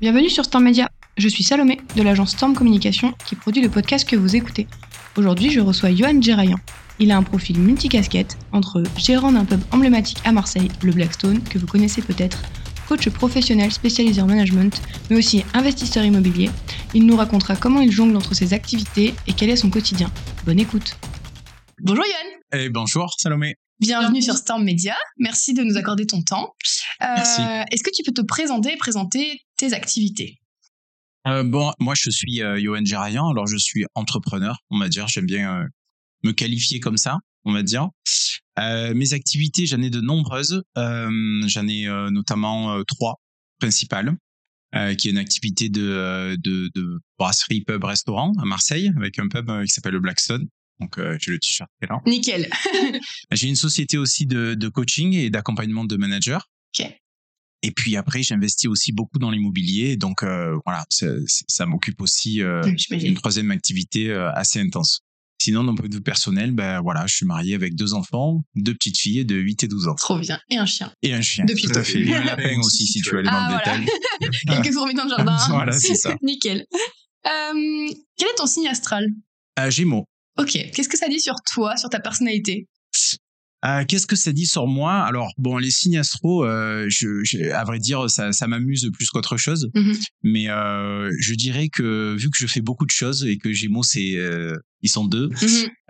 Bienvenue sur Storm Media. Je suis Salomé de l'agence Storm Communication qui produit le podcast que vous écoutez. Aujourd'hui, je reçois Johan Gerayan. Il a un profil multicasquette entre gérant d'un pub emblématique à Marseille, le Blackstone, que vous connaissez peut-être, coach professionnel spécialisé en management, mais aussi investisseur immobilier. Il nous racontera comment il jongle entre ses activités et quel est son quotidien. Bonne écoute. Bonjour Johan. Et bonjour Salomé. Bienvenue sur Storm Media. Merci de nous accorder ton temps. Merci. Euh, Est-ce que tu peux te présenter et présenter tes activités Euh, bon, moi je suis euh, Johan Gerayan, alors je suis entrepreneur, on va dire, j'aime bien euh, me qualifier comme ça, on va dire. Euh, mes activités, j'en ai de nombreuses, j'en ai notamment trois principales, qui est une activité de, de, de brasserie, pub, restaurant à Marseille, avec un pub qui s'appelle le Blackstone. Donc euh, j'ai le t-shirt qui est là. Nickel. J'ai une société aussi de, de coaching et d'accompagnement de managers. Ok. Et puis après, j'investis aussi beaucoup dans l'immobilier. Donc euh, voilà, ça, ça m'occupe aussi euh, une troisième activité euh, assez intense. Sinon, d'un point de vue personnel, ben voilà, je suis marié avec deux enfants, deux petites filles de 8 et 12 ans. Trop bien. Et un chien. Et un chien. Depuis tout à fait. Et un lapin aussi, si tu veux aller dans Ah, le voilà. détail. Quelques fourmis dans le jardin. Voilà, c'est ça. Nickel. Euh, quel est ton signe astral? Gémeaux. Ok. Qu'est-ce que ça dit sur toi, sur ta personnalité? Euh, Qu'est-ce que ça dit sur moi? Alors bon, les signes astro, euh, je, je- à vrai dire, ça, ça m'amuse plus qu'autre chose. Mhm. Mais euh, je dirais que vu que je fais beaucoup de choses et que Gémeaux, c'est euh, ils sont deux,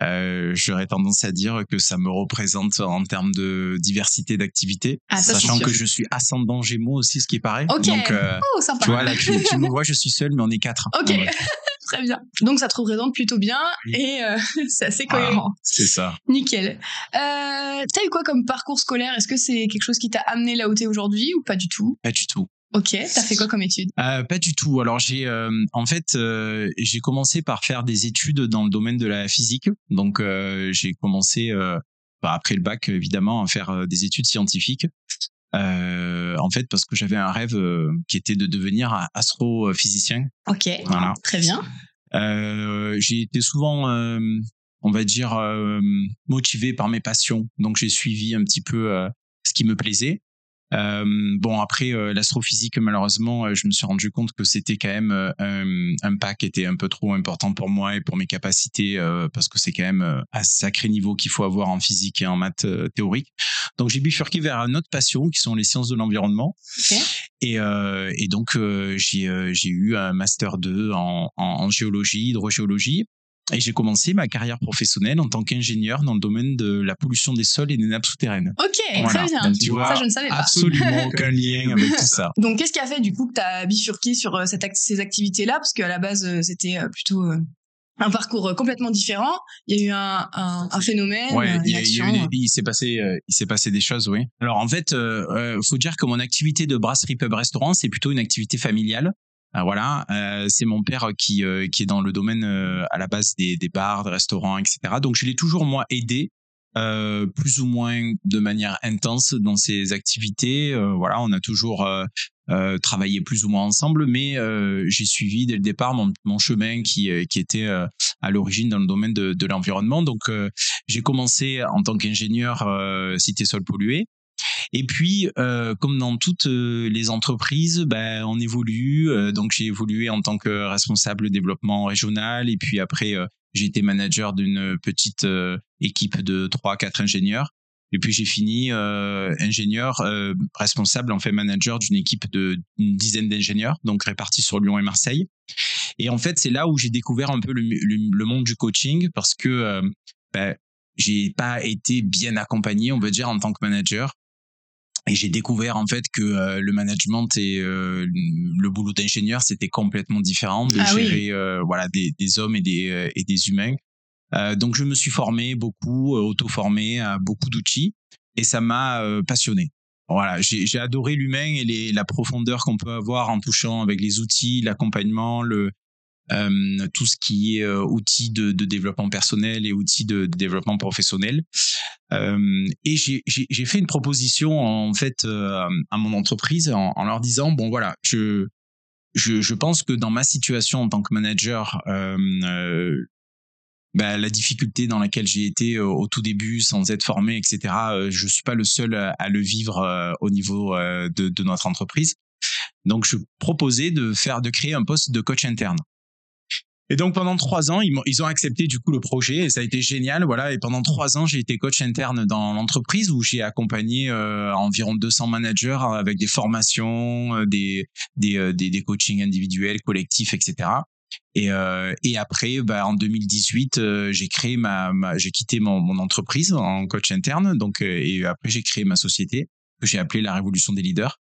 euh, j'aurais tendance à dire que ça me représente en termes de diversité d'activités, Ah, sachant que je suis ascendant Gémeaux aussi, ce qui paraît. Ok. Donc Oh, sympa. tu vois là, tu, tu me vois, je suis seul, mais on est quatre. Ok. En vrai. Très bien. Donc ça te représente plutôt bien et euh, c'est assez Voilà, cohérent. c'est ça. Nickel. Euh, T'as eu quoi comme parcours scolaire? Est-ce que c'est quelque chose qui t'a amené là où t'es aujourd'hui ou pas du tout? Pas du tout. Ok. T'as fait quoi comme études Euh, pas du tout. Alors j'ai euh, en fait euh, j'ai commencé par faire des études dans le domaine de la physique. Donc j'ai commencé bah, après le bac évidemment à faire des études scientifiques. En fait parce que j'avais un rêve qui était de devenir astrophysicien. Ok. Voilà. Très bien. Euh, j'ai été souvent euh, on va dire euh, motivé par mes passions. Donc j'ai suivi un petit peu ce qui me plaisait. Euh, bon après euh, l'astrophysique malheureusement euh, je me suis rendu compte que c'était quand même euh, un, un pas qui était un peu trop important pour moi et pour mes capacités euh, parce que c'est quand même euh, à sacré niveau qu'il faut avoir en physique et en maths théorique. Donc j'ai bifurqué vers une autre passion qui sont les sciences de l'environnement. Et, euh, et donc euh, j'ai euh, j'ai eu un master 2 en, en, en géologie hydrogéologie et j'ai commencé ma carrière professionnelle en tant qu'ingénieur dans le domaine de la pollution des sols et des nappes souterraines Ok. Voilà. Très bien. Donc, tu vois, ça je ne savais pas. absolument aucun lien avec tout ça. Donc, qu'est-ce qui a fait du coup que tu as bifurqué sur euh, cette act- ces activités-là? Parce qu'à la base, euh, c'était euh, plutôt un parcours complètement différent. Il y a eu un, un, un phénomène, Ouais, il, une y a- il y a action. eu des- il s'est passé, euh, il s'est passé des choses, oui. Alors en fait, euh, faut dire que mon activité de brasserie pub restaurant, c'est plutôt une activité familiale. Ah, voilà, euh, c'est mon père qui euh, qui est dans le domaine euh, à la base des, des bars, des restaurants, etc. Donc je l'ai toujours moi aidé, euh, plus ou moins de manière intense dans ses activités. Euh, voilà, on a toujours euh, travaillé plus ou moins ensemble, mais j'ai suivi dès le départ mon, mon chemin qui qui était à l'origine dans le domaine de, de l'environnement. Donc j'ai commencé en tant qu'ingénieur cité sol pollué. Et puis, euh, comme dans toutes euh, les entreprises, ben, on évolue. Euh, donc, j'ai évolué en tant que responsable développement régional. Et puis après, euh, j'ai été manager d'une petite équipe de trois, quatre ingénieurs. Et puis j'ai fini euh, ingénieur euh, responsable, en fait manager d'une équipe de une dizaine d'ingénieurs, donc répartis sur Lyon et Marseille. Et en fait, c'est là où j'ai découvert un peu le, le- le monde du coaching parce que euh, ben, j'ai pas été bien accompagné, on va dire, en tant que manager. Et j'ai découvert en fait que euh, le management et euh, le boulot d'ingénieur c'était complètement différent de Ah oui. gérer euh, voilà des, des hommes et des euh, et des humains. Euh, donc je me suis formé beaucoup, euh, auto-formé à beaucoup d'outils et ça m'a euh, passionné. Voilà, j'ai j'ai adoré l'humain et les, la profondeur qu'on peut avoir en touchant avec les outils, l'accompagnement, le tout ce qui est euh, outils de, de développement personnel et outils de, de développement professionnel. Euh, et j'ai fait une proposition en fait euh, à mon entreprise en, en leur disant bon voilà je je, je pense que dans ma situation en tant que manager euh, euh, bah, la difficulté dans laquelle j'ai été euh, au tout début sans être formé etc euh, je suis pas le seul à, le vivre euh, au niveau euh, de, de notre entreprise Donc, je proposais de faire, de créer un poste de coach interne. Et donc pendant trois ans, ils, ont, accepté du coup le projet et ça a été génial, voilà. Et pendant trois ans, j'ai été coach interne dans l'entreprise où j'ai accompagné euh, environ 200 managers avec des formations, euh, des des, euh, des, des coachings individuels, collectifs, etc. Et, euh, et après, bah, en 2018, euh, j'ai créé ma, ma j'ai quitté mon, mon, entreprise en coach interne. Donc et après, j'ai créé ma société que j'ai appelée la Révolution des leaders.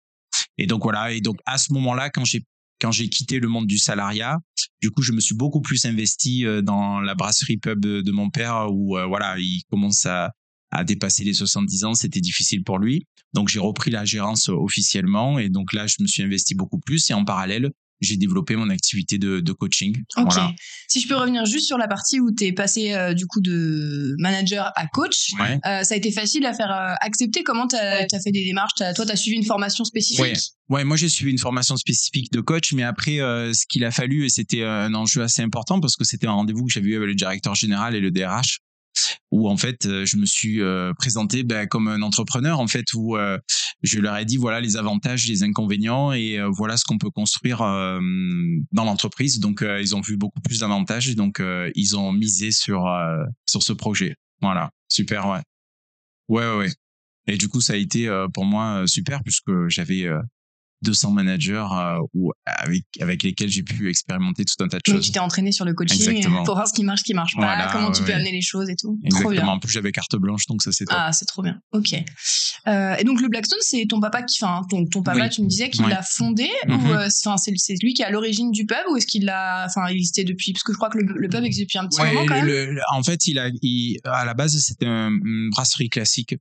Et donc voilà. Et donc à ce moment-là, quand j'ai quand j'ai quitté le monde du salariat, du coup, je me suis beaucoup plus investi euh, dans la brasserie pub de, mon père où euh, voilà, il commence à, à dépasser les 70 ans, c'était difficile pour lui. Donc j'ai repris la gérance officiellement et donc là je me suis investi beaucoup plus et en parallèle j'ai développé mon activité de, de coaching. Ok. Si je peux revenir juste sur la partie où tu es passé euh, du coup de manager à coach, euh, ça a été facile à faire euh, accepter. Comment tu as, fait des démarches? Toi, tu as suivi une formation spécifique? Ouais. ouais moi j'ai suivi une formation spécifique de coach, mais après, ce qu'il a fallu, et c'était un enjeu assez important parce que c'était un rendez-vous que j'avais eu avec le directeur général et le DRH, où en fait euh, je me suis euh, présenté ben, comme un entrepreneur en fait où euh, je leur ai dit voilà les avantages les inconvénients et voilà ce qu'on peut construire dans l'entreprise. Donc ils ont vu beaucoup plus d'avantages donc ils ont misé sur sur ce projet. Voilà. Super ouais. Ouais ouais et du coup ça a été pour moi super puisque j'avais 200 managers euh, ou avec avec lesquels j'ai pu expérimenter tout un tas de choses. Donc tu t'es entraîné sur le coaching pour voir ce qui marche, ce qui marche pas, comment tu peux amener les choses et tout. Exactement. Trop bien. En plus j'avais carte blanche donc ça c'est top. Ah c'est trop bien. Ok. Euh, et donc le Blackstone c'est ton papa qui, enfin ton, ton papa tu me disais qu'il l'a fondé ou mhm. euh, enfin c'est c'est lui qui est à l'origine du pub ou est-ce qu'il l'a enfin il existait depuis? Parce que je crois que le, pub existe depuis un petit moment quand même. en fait il a il, à la base c'était une brasserie classique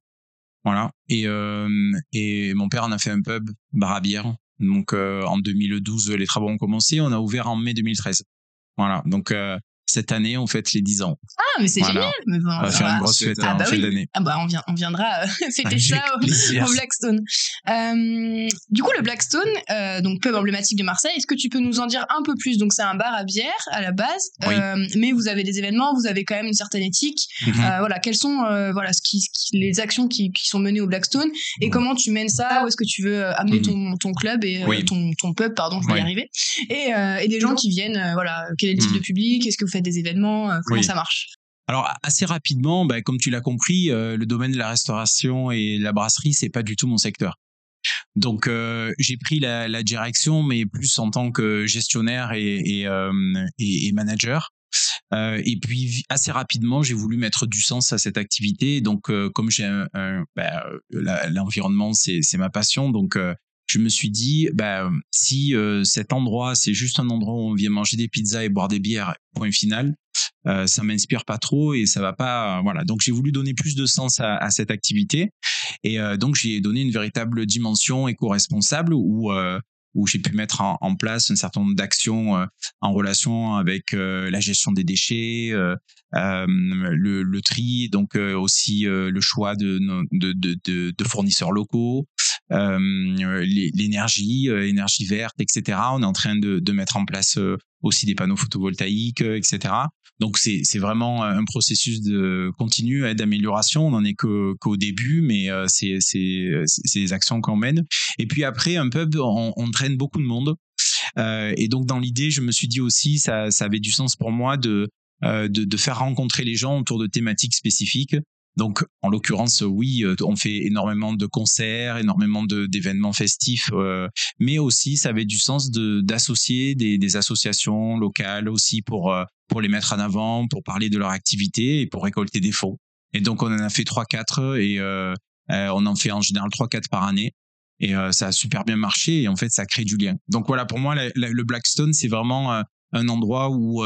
voilà. Et, euh, et mon père en a fait un pub, bar à bière. Donc euh, en 2012, les travaux ont commencé. On a ouvert en mai 2013. Voilà. Donc euh, cette année, on fête les 10 ans. Ah, mais c'est génial. Mais bon, on va faire une grosse fête ah, bah en fin d'année. Ah bah on, vient, on viendra euh, fêter ça au, au, Blackstone. Euh, du coup, le Blackstone, euh, donc pub emblématique de Marseille, est-ce que tu peux nous en dire un peu plus? Donc c'est un bar à bière à la base, oui. euh, mais vous avez des événements, vous avez quand même une certaine éthique. Mm -hmm. voilà, quelles sont voilà ce qui, ce qui, les actions qui, qui, sont menées au Blackstone et mmh. comment tu mènes ça? Où est-ce que tu veux amener mmh. ton, ton club et oui. ton, ton pub, pardon, je vais oui. y arriver. Et, et des gens qui viennent, voilà, quel est le type de public? Est-ce que vous faites des événements euh, Comment oui. ça marche? Alors assez rapidement, bah, comme tu l'as compris, euh, le domaine de la restauration et la brasserie, c'est pas du tout mon secteur. Donc euh, j'ai pris la, la, direction, mais plus en tant que gestionnaire et, et, euh, et, et manager. Et puis assez rapidement, j'ai voulu mettre du sens à cette activité. Donc comme j'ai bah, l'environnement, c'est ma passion. Donc je me suis dit, bah, si euh, cet endroit, c'est juste un endroit où on vient manger des pizzas et boire des bières, point final, euh, ça m'inspire pas trop et ça va pas. Euh, voilà. Donc j'ai voulu donner plus de sens à, cette activité et euh, donc j'ai donné une véritable dimension éco-responsable où euh, j'ai pu mettre en, place un certain nombre d'actions euh, en relation avec euh, la gestion des déchets, euh, le, tri, donc aussi le choix de, fournisseurs locaux, l'énergie, énergie verte, etc. On est en train de, de mettre en place aussi des panneaux photovoltaïques, etc. Donc c'est vraiment un processus de continu hein, d'amélioration. On n'en est qu'au début, mais euh, c'est des actions qu'on mène. Et puis après un pub, on, on traîne beaucoup de monde. Euh, et donc dans l'idée, je me suis dit aussi ça ça avait du sens pour moi de euh, de, de faire rencontrer les gens autour de thématiques spécifiques. Donc, en l'occurrence, oui, euh, on fait énormément de concerts, énormément d'événements festifs, euh, mais aussi, ça avait du sens d'associer des, des, associations locales aussi pour euh, pour les mettre en avant, pour parler de leur activité et pour récolter des fonds. Et donc, on en a fait trois, quatre et on en fait en général trois, quatre par année. Et ça a super bien marché et en fait, ça crée du lien. Donc voilà, pour moi, le Blackstone, c'est vraiment un endroit où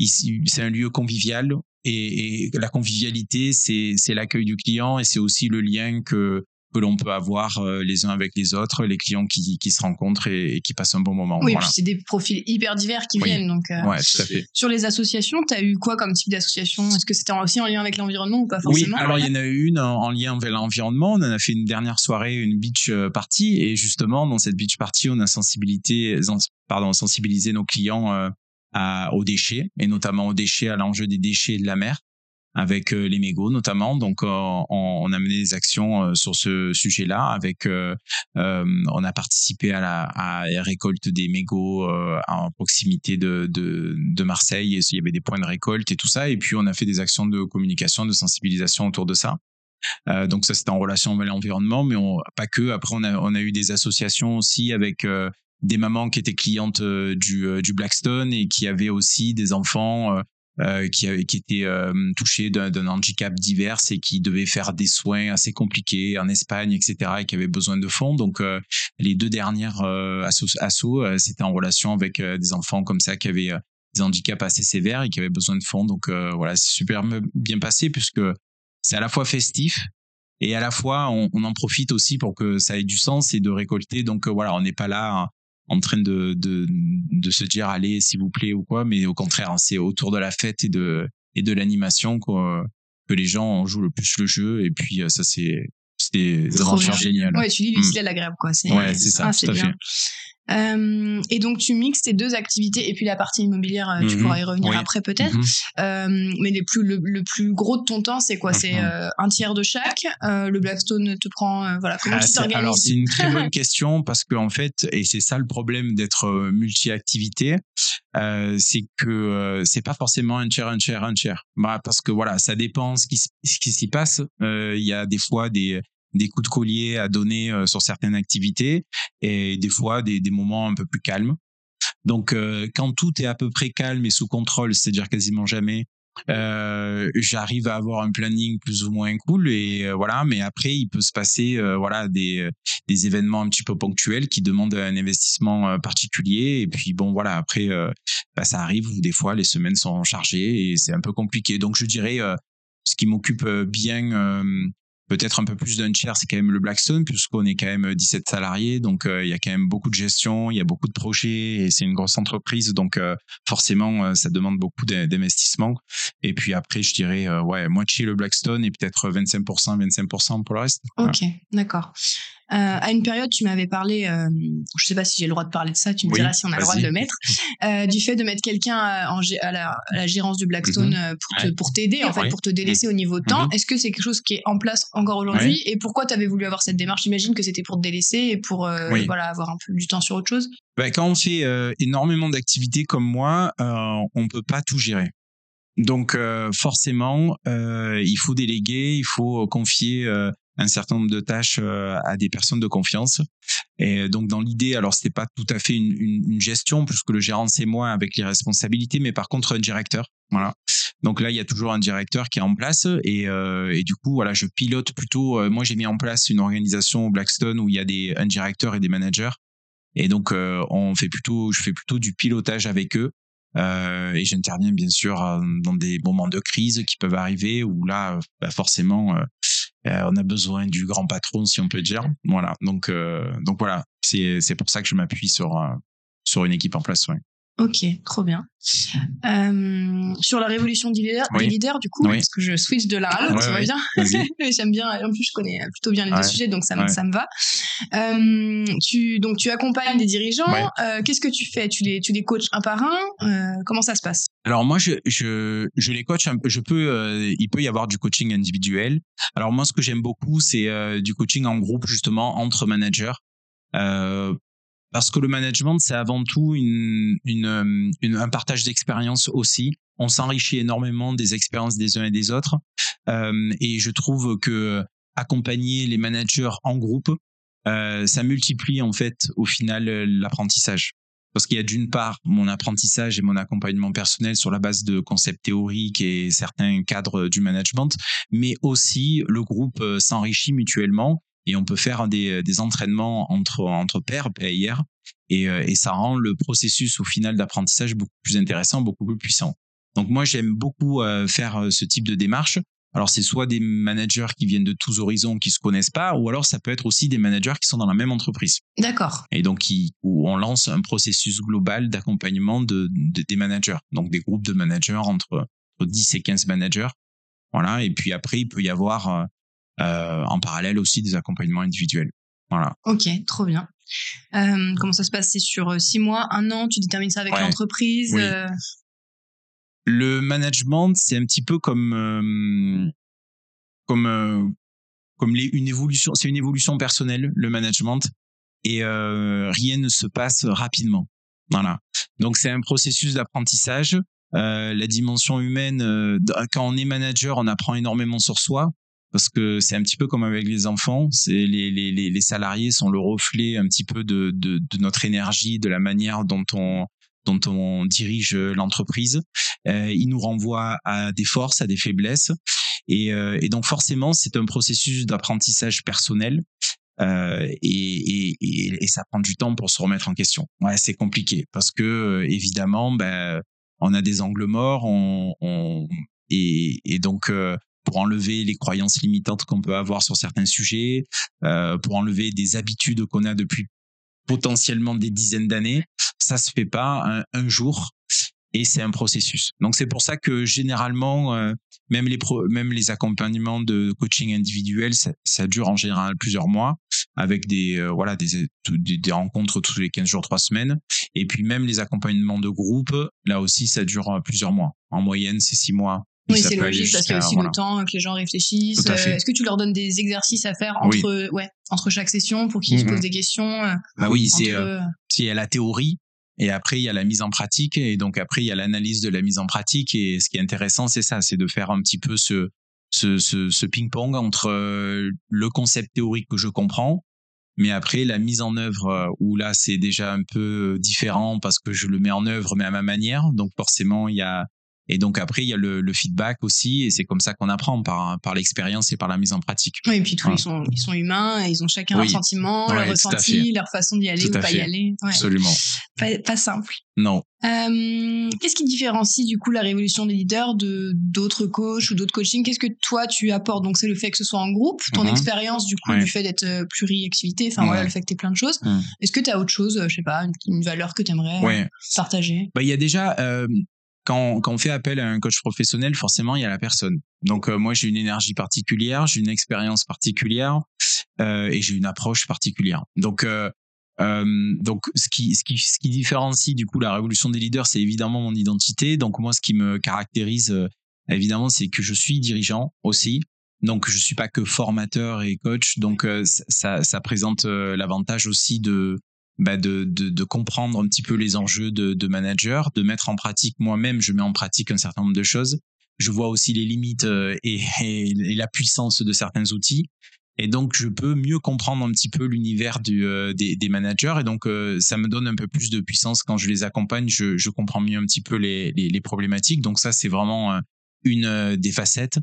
c'est un lieu convivial et, et la convivialité, c'est l'accueil du client et c'est aussi le lien que que l'on peut avoir euh, les uns avec les autres, les clients qui, qui se rencontrent et, et qui passent un bon moment. Oui, voilà. puis c'est des profils hyper divers qui oui. viennent. Donc, euh, ouais, tout à fait. Sur les associations, tu as eu quoi comme type d'association? Est-ce que c'était aussi en lien avec l'environnement ou pas forcément? Oui, alors il y en a eu une en, en lien avec l'environnement. On en a fait une dernière soirée, une beach euh, party, et justement dans cette beach party, on a sensibilisé, pardon, sensibilisé nos clients à, aux déchets, et notamment aux déchets, à l'enjeu des déchets de la mer. avec les mégots notamment. Donc on, on, a mené des actions sur ce sujet-là. Avec, on a participé à la, à la récolte des mégots en proximité de, de, de Marseille. Et il y avait des points de récolte et tout ça. Et puis on a fait des actions de communication, de sensibilisation autour de ça. Euh, donc ça c'était en relation avec l'environnement, mais on, pas que. Après on a, on a eu des associations aussi avec euh, des mamans qui étaient clientes euh, du, du Blackstone et qui avaient aussi des enfants euh, qui, qui étaient touchés d'un handicap divers et qui devaient faire des soins assez compliqués en Espagne, etc., et qui avaient besoin de fonds. Donc, les deux dernières assos, assos c'était en relation avec des enfants comme ça qui avaient des handicaps assez sévères et qui avaient besoin de fonds. Donc, voilà, c'est super bien passé puisque c'est à la fois festif et à la fois on, en profite aussi pour que ça ait du sens et de récolter. Donc euh, voilà, on n'est pas là en train de, de, de se dire allez s'il vous plaît ou quoi, mais au contraire, hein, c'est autour de la fête et de et de l'animation que les gens jouent le plus le jeu et puis euh, ça c'est c'est des aventures géniales. Ouais, tu lis Lucie mmh. l'agréable quoi. Ouais, c'est ça, tout à fait. Euh, et donc tu mixes tes deux activités et puis la partie immobilière, euh, tu mhm. pourras y revenir après peut-être. Mhm. euh, mais les plus, le, le, plus gros de ton temps, c'est quoi? C'est mhm. euh, un tiers de chaque. Le Blackstone te prend, voilà. Comment ah, tu t'organises Alors c'est une très bonne question parce qu'en fait, et c'est ça le problème d'être multi-activité, c'est que c'est pas forcément un tiers, un tiers, un tiers. Bah, parce que voilà, ça dépend ce qui, ce qui s'y passe. Il y a des fois des des coups de collier à donner euh, sur certaines activités et des fois des, moments un peu plus calmes. Donc euh, quand tout est à peu près calme et sous contrôle, c'est-à-dire quasiment jamais, euh, j'arrive à avoir un planning plus ou moins cool et voilà. Mais après il peut se passer voilà des des événements un petit peu ponctuels qui demandent un investissement particulier. Et puis bon voilà après bah, ça arrive où des fois les semaines sont chargées et c'est un peu compliqué. Donc je dirais ce qui m'occupe bien peut-être un peu plus d'un tiers, c'est quand même le Blackstone, puisqu'on est quand même 17 salariés, donc euh, il y a quand même beaucoup de gestion, il y a beaucoup de projets, et c'est une grosse entreprise, donc euh, forcément, euh, ça demande beaucoup d'investissement. Et puis après, je dirais, ouais, moitié le Blackstone et peut-être 25%, 25% pour le reste. Ok, d'accord. Euh, à une période, tu m'avais parlé, euh, je sais pas si j'ai le droit de parler de ça, tu me diras si on a le droit de le mettre, euh, du fait de mettre quelqu'un à, la, à, la, gérance du Blackstone mhm. pour pour t'aider, en fait, pour te délaisser au niveau de temps. Mhm. Est-ce que c'est quelque chose qui est en place encore aujourd'hui Et pourquoi tu avais voulu avoir cette démarche? J'imagine que c'était pour te délaisser et pour voilà avoir un peu du temps sur autre chose. Ben, quand on fait énormément d'activités comme moi, on peut pas tout gérer. Donc forcément, il faut déléguer, il faut confier un certain nombre de tâches euh, à des personnes de confiance. Et donc dans l'idée, alors c'était pas tout à fait une, une, gestion puisque le gérant c'est moi avec les responsabilités, mais par contre un directeur. Voilà. Donc là, il y a toujours un directeur qui est en place et, euh, et du coup, voilà, je pilote plutôt. Euh, moi, j'ai mis en place une organisation Blackstone où il y a des un directeur et des managers. Et donc, on fait plutôt, je fais plutôt du pilotage avec eux. et j'interviens bien sûr dans des moments de crise qui peuvent arriver où là, bah forcément, euh, on a besoin du grand patron, si on peut dire. Voilà. Donc, euh, donc voilà. C'est, c'est pour ça que je m'appuie sur, euh, sur une équipe en place. Ouais. Ok, trop bien. Euh, sur la révolution des leaders, des leaders du coup, parce que je switch de l'un à l'autre, ça va bien. J'aime bien. En plus, je connais plutôt bien les deux sujets, donc ça, me, ça me va. Euh, tu donc tu accompagnes des dirigeants. Euh, qu'est-ce que tu fais? Tu les tu les coaches un par un euh, Comment ça se passe? Alors moi, je je je les coach. Un je peux. Euh, il peut y avoir du coaching individuel. Alors moi, ce que j'aime beaucoup, c'est du coaching en groupe justement entre managers. Euh, parce que le management, c'est avant tout une, une, une un partage d'expérience aussi. On s'enrichit énormément des expériences des uns et des autres. Euh, et je trouve que accompagner les managers en groupe, euh, ça multiplie en fait au final l'apprentissage. Parce qu'il y a d'une part mon apprentissage et mon accompagnement personnel sur la base de concepts théoriques et certains cadres du management, mais aussi le groupe euh, s'enrichit mutuellement et on peut faire des, des entraînements entre entre pairs, PAIR, et, euh, et ça rend le processus au final d'apprentissage beaucoup plus intéressant, beaucoup plus puissant. Donc moi j'aime beaucoup euh, faire euh, ce type de démarche. Alors c'est soit des managers qui viennent de tous horizons qui se connaissent pas, ou alors ça peut être aussi des managers qui sont dans la même entreprise. D'accord. Et donc qui, où on lance un processus global d'accompagnement de, des managers, donc des groupes de managers entre, entre 10 et 15 managers. Voilà. Et puis après il peut y avoir euh, en parallèle aussi des accompagnements individuels. Voilà. Ok, trop bien. Euh, comment ça se passe? C'est sur euh, six mois, un an? Tu détermines ça avec l'entreprise euh? Le management, c'est un petit peu comme euh, comme euh, comme une évolution. C'est une évolution personnelle, le management, et euh, rien ne se passe rapidement. Voilà. Donc c'est un processus d'apprentissage. la dimension humaine, quand on est manager, on apprend énormément sur soi parce que c'est un petit peu comme avec les enfants. C'est les, les, les, salariés sont le reflet un petit peu de, de notre énergie, de la manière dont on dont on dirige l'entreprise. Euh, il nous renvoie à des forces, à des faiblesses. Et, euh, et donc forcément, c'est un processus d'apprentissage personnel. Euh, et, et, et, ça prend du temps pour se remettre en question. Ouais, c'est compliqué parce que euh, évidemment, ben, on a des angles morts, on, on et, et, donc euh, pour enlever les croyances limitantes qu'on peut avoir sur certains sujets, euh, pour enlever des habitudes qu'on a depuis potentiellement des dizaines d'années. Ça se fait pas un, jour et c'est un processus. Donc c'est pour ça que généralement, euh, même les accompagnements de coaching individuel, ça, dure en général plusieurs mois avec des euh, voilà des, des, des rencontres tous les 15 jours, trois semaines. Et puis même les accompagnements de groupe, là aussi ça dure euh, plusieurs mois. En moyenne, c'est six mois oui, c'est logique parce qu'il y a aussi le temps que les gens réfléchissent. Euh, est-ce que tu leur donnes des exercices à faire entre, ouais, entre chaque session pour qu'ils se posent des questions euh, Bah oui, c'est euh, il y a la théorie et après il y a la mise en pratique et donc après il y a l'analyse de la mise en pratique et ce qui est intéressant c'est ça, c'est de faire un petit peu ce ce, ce, ce ping-pong entre le concept théorique que je comprends mais après la mise en œuvre où là c'est déjà un peu différent parce que je le mets en œuvre mais à ma manière. Donc forcément il y a et donc après, il y a le, le feedback aussi, et c'est comme ça qu'on apprend par par l'expérience et par la mise en pratique. Oui, et puis tous ils sont ils sont humains, et ils ont chacun leur sentiment, leur ressenti, leur façon d'y aller ou pas y aller. Ouais. Absolument. Pas, pas, simple. Non. Euh, Qu'est-ce qui différencie du coup la révolution des leaders de d'autres coachs ou d'autres coachings? Qu'est-ce que toi tu apportes? Donc c'est le fait que ce soit en groupe, ton mm-hmm. expérience du coup du fait d'être euh, pluri-activité, enfin voilà le fait que tu plein de choses. Mm. Est-ce que tu as autre chose, je sais pas, une, valeur que tu aimerais euh, partager? Bah il y a déjà euh, quand, quand on fait appel à un coach professionnel, forcément, il y a la personne. Donc euh, moi, j'ai une énergie particulière, j'ai une expérience particulière euh, et j'ai une approche particulière. Donc euh, euh, donc ce qui, ce qui ce qui différencie du coup la révolution des leaders, c'est évidemment mon identité. Donc moi, ce qui me caractérise euh, évidemment, c'est que je suis dirigeant aussi. Donc je suis pas que formateur et coach. Donc ça, ça présente l'avantage aussi de bah de, de, de, comprendre un petit peu les enjeux de, de manager, de mettre en pratique moi-même, je mets en pratique un certain nombre de choses. Je vois aussi les limites euh, et, et, la puissance de certains outils. Et donc, je peux mieux comprendre un petit peu l'univers euh, des, des, managers. Et donc, euh, ça me donne un peu plus de puissance quand je les accompagne. Je, je comprends mieux un petit peu les, les, les problématiques. Donc, ça, c'est vraiment une des facettes.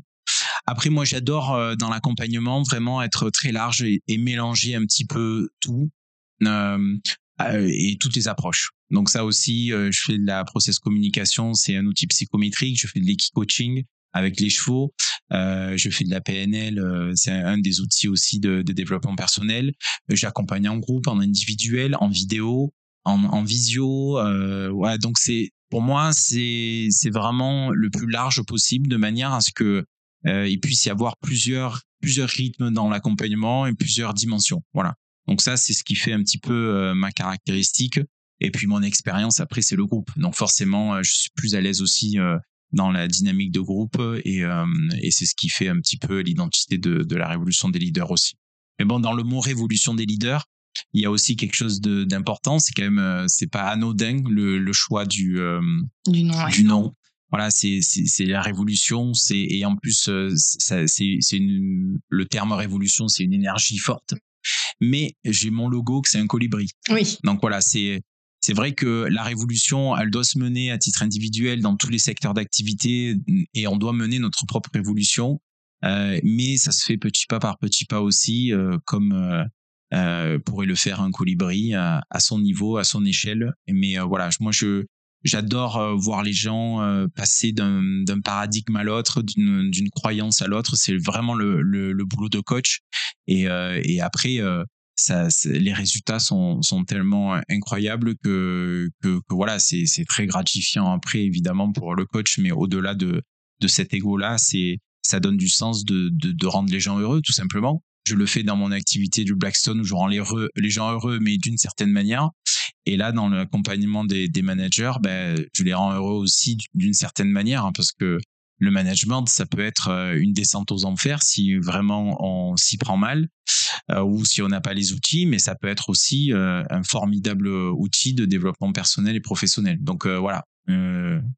Après, moi, j'adore dans l'accompagnement vraiment être très large et, mélanger un petit peu tout. Euh, euh, et toutes les approches. Donc ça aussi, euh, je fais de la process communication, c'est un outil psychométrique. Je fais de l'équi-coaching avec les chevaux. Euh, je fais de la PNL, c'est un des outils aussi de, développement personnel. J'accompagne en groupe, en individuel, en vidéo, en, visio. Donc c'est pour moi c'est c'est vraiment le plus large possible de manière à ce que il puisse y avoir plusieurs plusieurs rythmes dans l'accompagnement et plusieurs dimensions. Voilà. Donc ça, c'est ce qui fait un petit peu euh, ma caractéristique. Et puis mon expérience, après, c'est le groupe. Donc forcément, euh, je suis plus à l'aise aussi euh, dans la dynamique de groupe et, et c'est ce qui fait un petit peu l'identité de, de la révolution des leaders aussi. Mais bon, dans le mot révolution des leaders, il y a aussi quelque chose d'important. C'est quand même, c'est pas anodin le, le choix du du nom. Du nom. Voilà, c'est la révolution. C'est et en plus, c'est le terme révolution, c'est une énergie forte mais j'ai mon logo que c'est un colibri. Oui. Donc voilà, c'est c'est vrai que la révolution, elle doit se mener à titre individuel dans tous les secteurs d'activité et on doit mener notre propre révolution. Euh, mais ça se fait petit pas par petit pas aussi, euh, comme euh, pourrait le faire un colibri à, à, son niveau, à son échelle. Mais voilà, moi je j'adore euh, voir les gens passer d'un paradigme à l'autre, d'une croyance à l'autre. C'est vraiment le, le, le, boulot de coach. Et, et après, ça, les résultats sont, sont tellement incroyables que, que, que voilà, c'est très gratifiant après, évidemment, pour le coach, mais au-delà de, de cet ego-là, ça donne du sens de, de, de, rendre les gens heureux, tout simplement. Je le fais dans mon activité du Blackstone où je rends les, les gens heureux, mais d'une certaine manière. Et là, dans l'accompagnement des, des managers, ben, je les rends heureux aussi d'une certaine manière, hein, parce que le management, ça peut être euh, une descente aux enfers si vraiment on s'y prend mal euh, ou si on n'a pas les outils, mais ça peut être aussi euh, un formidable outil de développement personnel et professionnel. Donc voilà,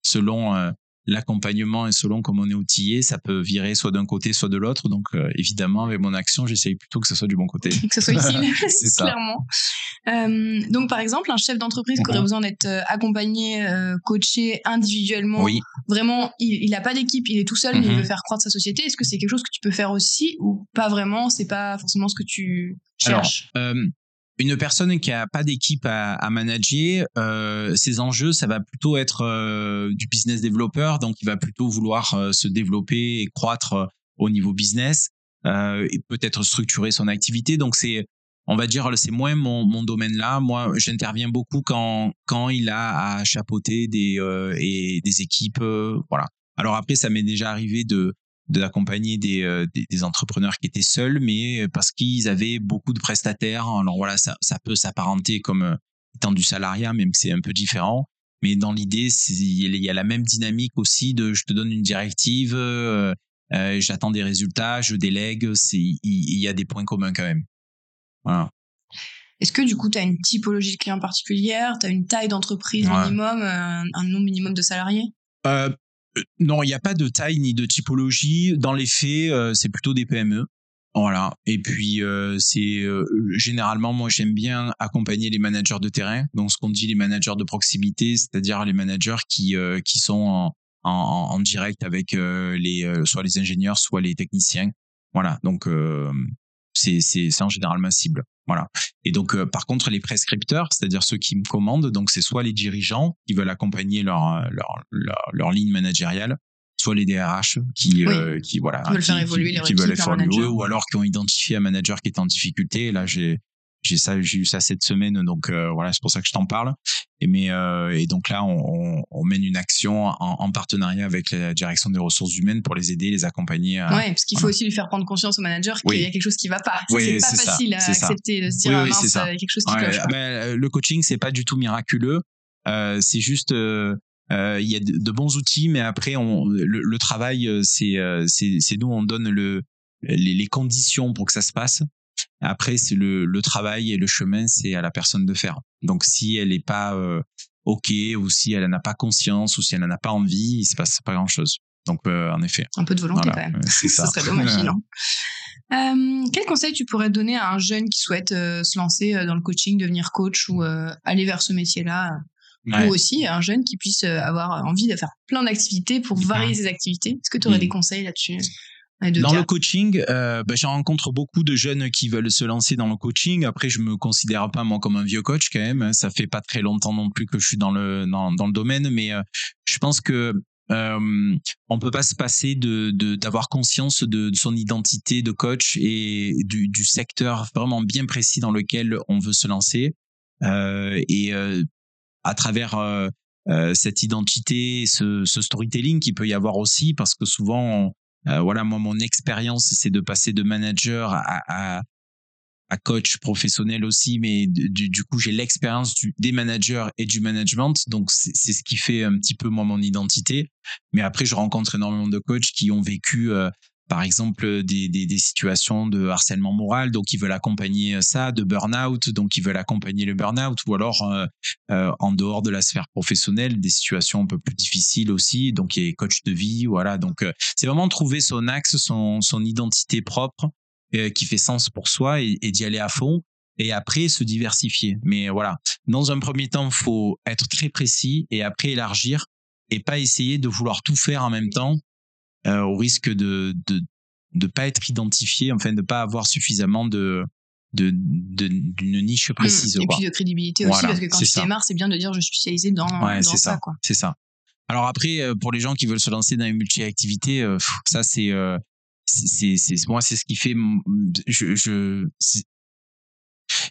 selon l'accompagnement et selon comment on est outillé, ça peut virer soit d'un côté, soit de l'autre. Donc, évidemment, avec mon action, j'essaye plutôt que ce soit du bon côté. que ce soit utile, clairement. Euh, donc, par exemple, un chef d'entreprise qui aurait mhm. besoin d'être euh, accompagné, euh, coaché individuellement, oui. vraiment, il n'a pas d'équipe, il est tout seul, mais il mhm. veut faire croître sa société. Est-ce que c'est quelque chose que tu peux faire aussi ou pas vraiment? C'est pas forcément ce que tu cherches Alors, une personne qui a pas d'équipe à, à, manager, euh, ses enjeux, ça va plutôt être euh, du business développeur, donc il va plutôt vouloir euh, se développer et croître euh, au niveau business euh, et peut-être structurer son activité. Donc c'est, on va dire, c'est moins mon, mon domaine là. Moi, j'interviens beaucoup quand quand il a à chapeauter des et des équipes, voilà. Alors après, ça m'est déjà arrivé de d'accompagner des, euh, des, des, entrepreneurs qui étaient seuls, mais euh, parce qu'ils avaient beaucoup de prestataires. Alors voilà, ça, ça peut s'apparenter comme euh, étant du salariat, même que c'est un peu différent. Mais dans l'idée, il y a la même dynamique aussi de je te donne une directive, euh, j'attends des résultats, je délègue. Il y, a des points communs quand même. Voilà. Est-ce que du coup, tu as une typologie de client particulière? Tu as une taille d'entreprise minimum, un, un, nombre minimum de salariés? Euh, euh, non, il n'y a pas de taille ni de typologie. Dans les faits, euh, c'est plutôt des PME. Voilà. Et puis euh, c'est généralement moi j'aime bien accompagner les managers de terrain. Donc ce qu'on dit les managers de proximité, c'est-à-dire les managers qui qui sont en, en, en direct avec les soit les ingénieurs, soit les techniciens. Voilà. Donc c'est c'est en général ma cible. Voilà. Et donc, euh, par contre, les prescripteurs, c'est-à-dire ceux qui me commandent, donc c'est soit les dirigeants qui veulent accompagner leur leur leur, leur ligne managériale, soit les DRH qui euh, qui voilà qui veulent faire évoluer qui, qui veulent faire ou alors qui ont identifié un manager qui est en difficulté. Et là, j'ai j'ai ça j'ai eu ça cette semaine donc euh, voilà c'est pour ça que je t'en parle. Et mais euh, et donc là on, on, mène une action en, en, partenariat avec la direction des ressources humaines pour les aider les accompagner à, ouais parce qu'il faut aussi lui faire prendre conscience au manager qu'il y a quelque chose qui va pas. Oui, c'est pas facile à accepter de se dire ah, mince, ça. quelque chose qui cloche ben, le coaching c'est pas du tout miraculeux. Euh, c'est juste euh, euh il y a de, bons outils mais après on le, le travail c'est c'est nous on donne le les, les conditions pour que ça se passe après, c'est le, le travail et le chemin, c'est à la personne de faire. Donc, si elle n'est pas euh, OK ou si elle n'a pas conscience ou si elle n'en a pas envie, il se passe pas grand-chose. Donc, euh, en effet. Un peu de volonté quand même. C'est ça. Ce serait dommage sinon. Euh, quel conseil tu pourrais donner à un jeune qui souhaite se lancer dans le coaching, devenir coach ou aller vers ce métier-là? Ou aussi un jeune qui puisse avoir envie de faire plein d'activités pour varier ses activités. Est-ce que tu aurais des conseils là-dessus? Dans le coaching, euh, bah, j'en rencontre beaucoup de jeunes qui veulent se lancer dans le coaching. Après, je me considère pas moi comme un vieux coach quand même. Ça fait pas très longtemps non plus que je suis dans le dans, dans le domaine, mais euh, je pense que euh, on peut pas se passer de d'avoir conscience de, de, son identité de coach et du, du secteur vraiment bien précis dans lequel on veut se lancer. Euh, et euh, à travers cette identité, ce, ce storytelling qu'il peut y avoir aussi, parce que souvent voilà, moi, mon expérience, c'est de passer de manager à, à, à coach professionnel aussi, mais du, du coup, j'ai l'expérience des managers et du management, donc c'est ce qui fait un petit peu moi mon identité. Mais après, je rencontre énormément de coachs qui ont vécu euh, par exemple des, des, des, situations de harcèlement moral, donc ils veulent accompagner ça, de burn-out, donc ils veulent accompagner le burn-out, ou alors euh, euh, en dehors de la sphère professionnelle, des situations un peu plus difficiles aussi, donc il y a coach de vie, voilà, donc euh, c'est vraiment trouver son axe, son, son identité propre qui fait sens pour soi et, et d'y aller à fond. Et après se diversifier. Mais voilà, dans un premier temps, faut être très précis et après élargir et pas essayer de vouloir tout faire en même temps euh, au risque de de de pas être identifié, enfin de pas avoir suffisamment de de d'une niche mmh. précise. et puis de crédibilité aussi, parce que quand tu démarres, c'est bien de dire je suis spécialisé dans, ouais, dans ça. quoi. C'est ça. Alors après, euh, pour les gens qui veulent se lancer dans une multi-activité, euh, ça c'est c'est c'est moi c'est ce qui fait je je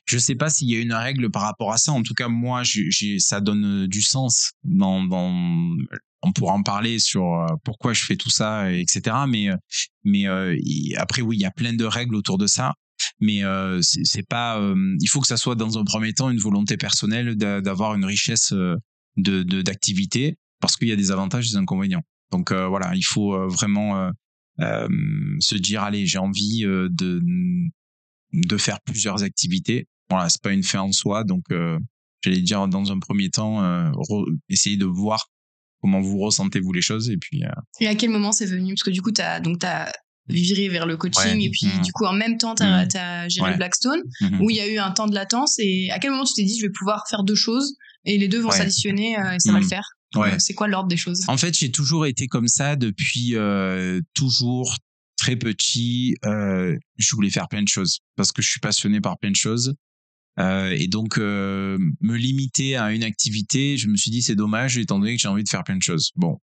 je sais pas s'il y a une règle par rapport à ça. En tout cas, moi, j'ai ça donne du sens dans dans on pourra en parler sur euh, pourquoi je fais tout ça, etc. Mais, euh, mais euh, après, oui, il y a plein de règles autour de ça. Mais euh, c'est pas. Euh, il faut que ça soit dans un premier temps une volonté personnelle d'avoir une richesse euh, de d'activité parce qu'il y a des avantages et des inconvénients. Donc voilà, il faut vraiment se dire allez, j'ai envie de de faire plusieurs activités. Voilà, c'est pas une fin en soi, donc j'allais dire dans un premier temps essayer de voir comment vous ressentez vous les choses et puis et à quel moment c'est venu? Parce que du coup tu as donc tu viré vers le coaching et puis mmh. du coup en même temps tu as, mmh. géré Blackstone mmh. où il y a eu un temps de latence et à quel moment tu t'es dit je vais pouvoir faire deux choses et les deux vont s'additionner euh, et ça va le faire? Ouais. c'est quoi l'ordre des choses? En fait j'ai toujours été comme ça depuis euh, toujours très petit euh, je voulais faire plein de choses parce que je suis passionné par plein de choses. euh, et donc euh, me limiter à une activité, je me suis dit c'est dommage étant donné que j'ai envie de faire plein de choses. Bon,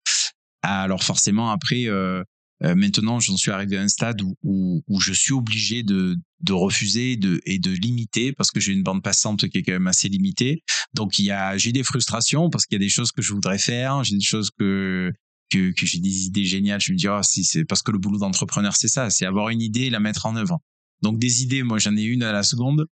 alors forcément après, euh, maintenant j'en suis arrivé à un stade où, où, où je suis obligé de, de refuser de, et de limiter parce que j'ai une bande passante qui est quand même assez limitée. Donc il y a j'ai des frustrations parce qu'il y a des choses que je voudrais faire, j'ai des choses que que, que j'ai des idées géniales. Je me dis oh, si c'est parce que le boulot d'entrepreneur c'est ça, c'est avoir une idée et la mettre en œuvre. Donc des idées, moi j'en ai une à la seconde,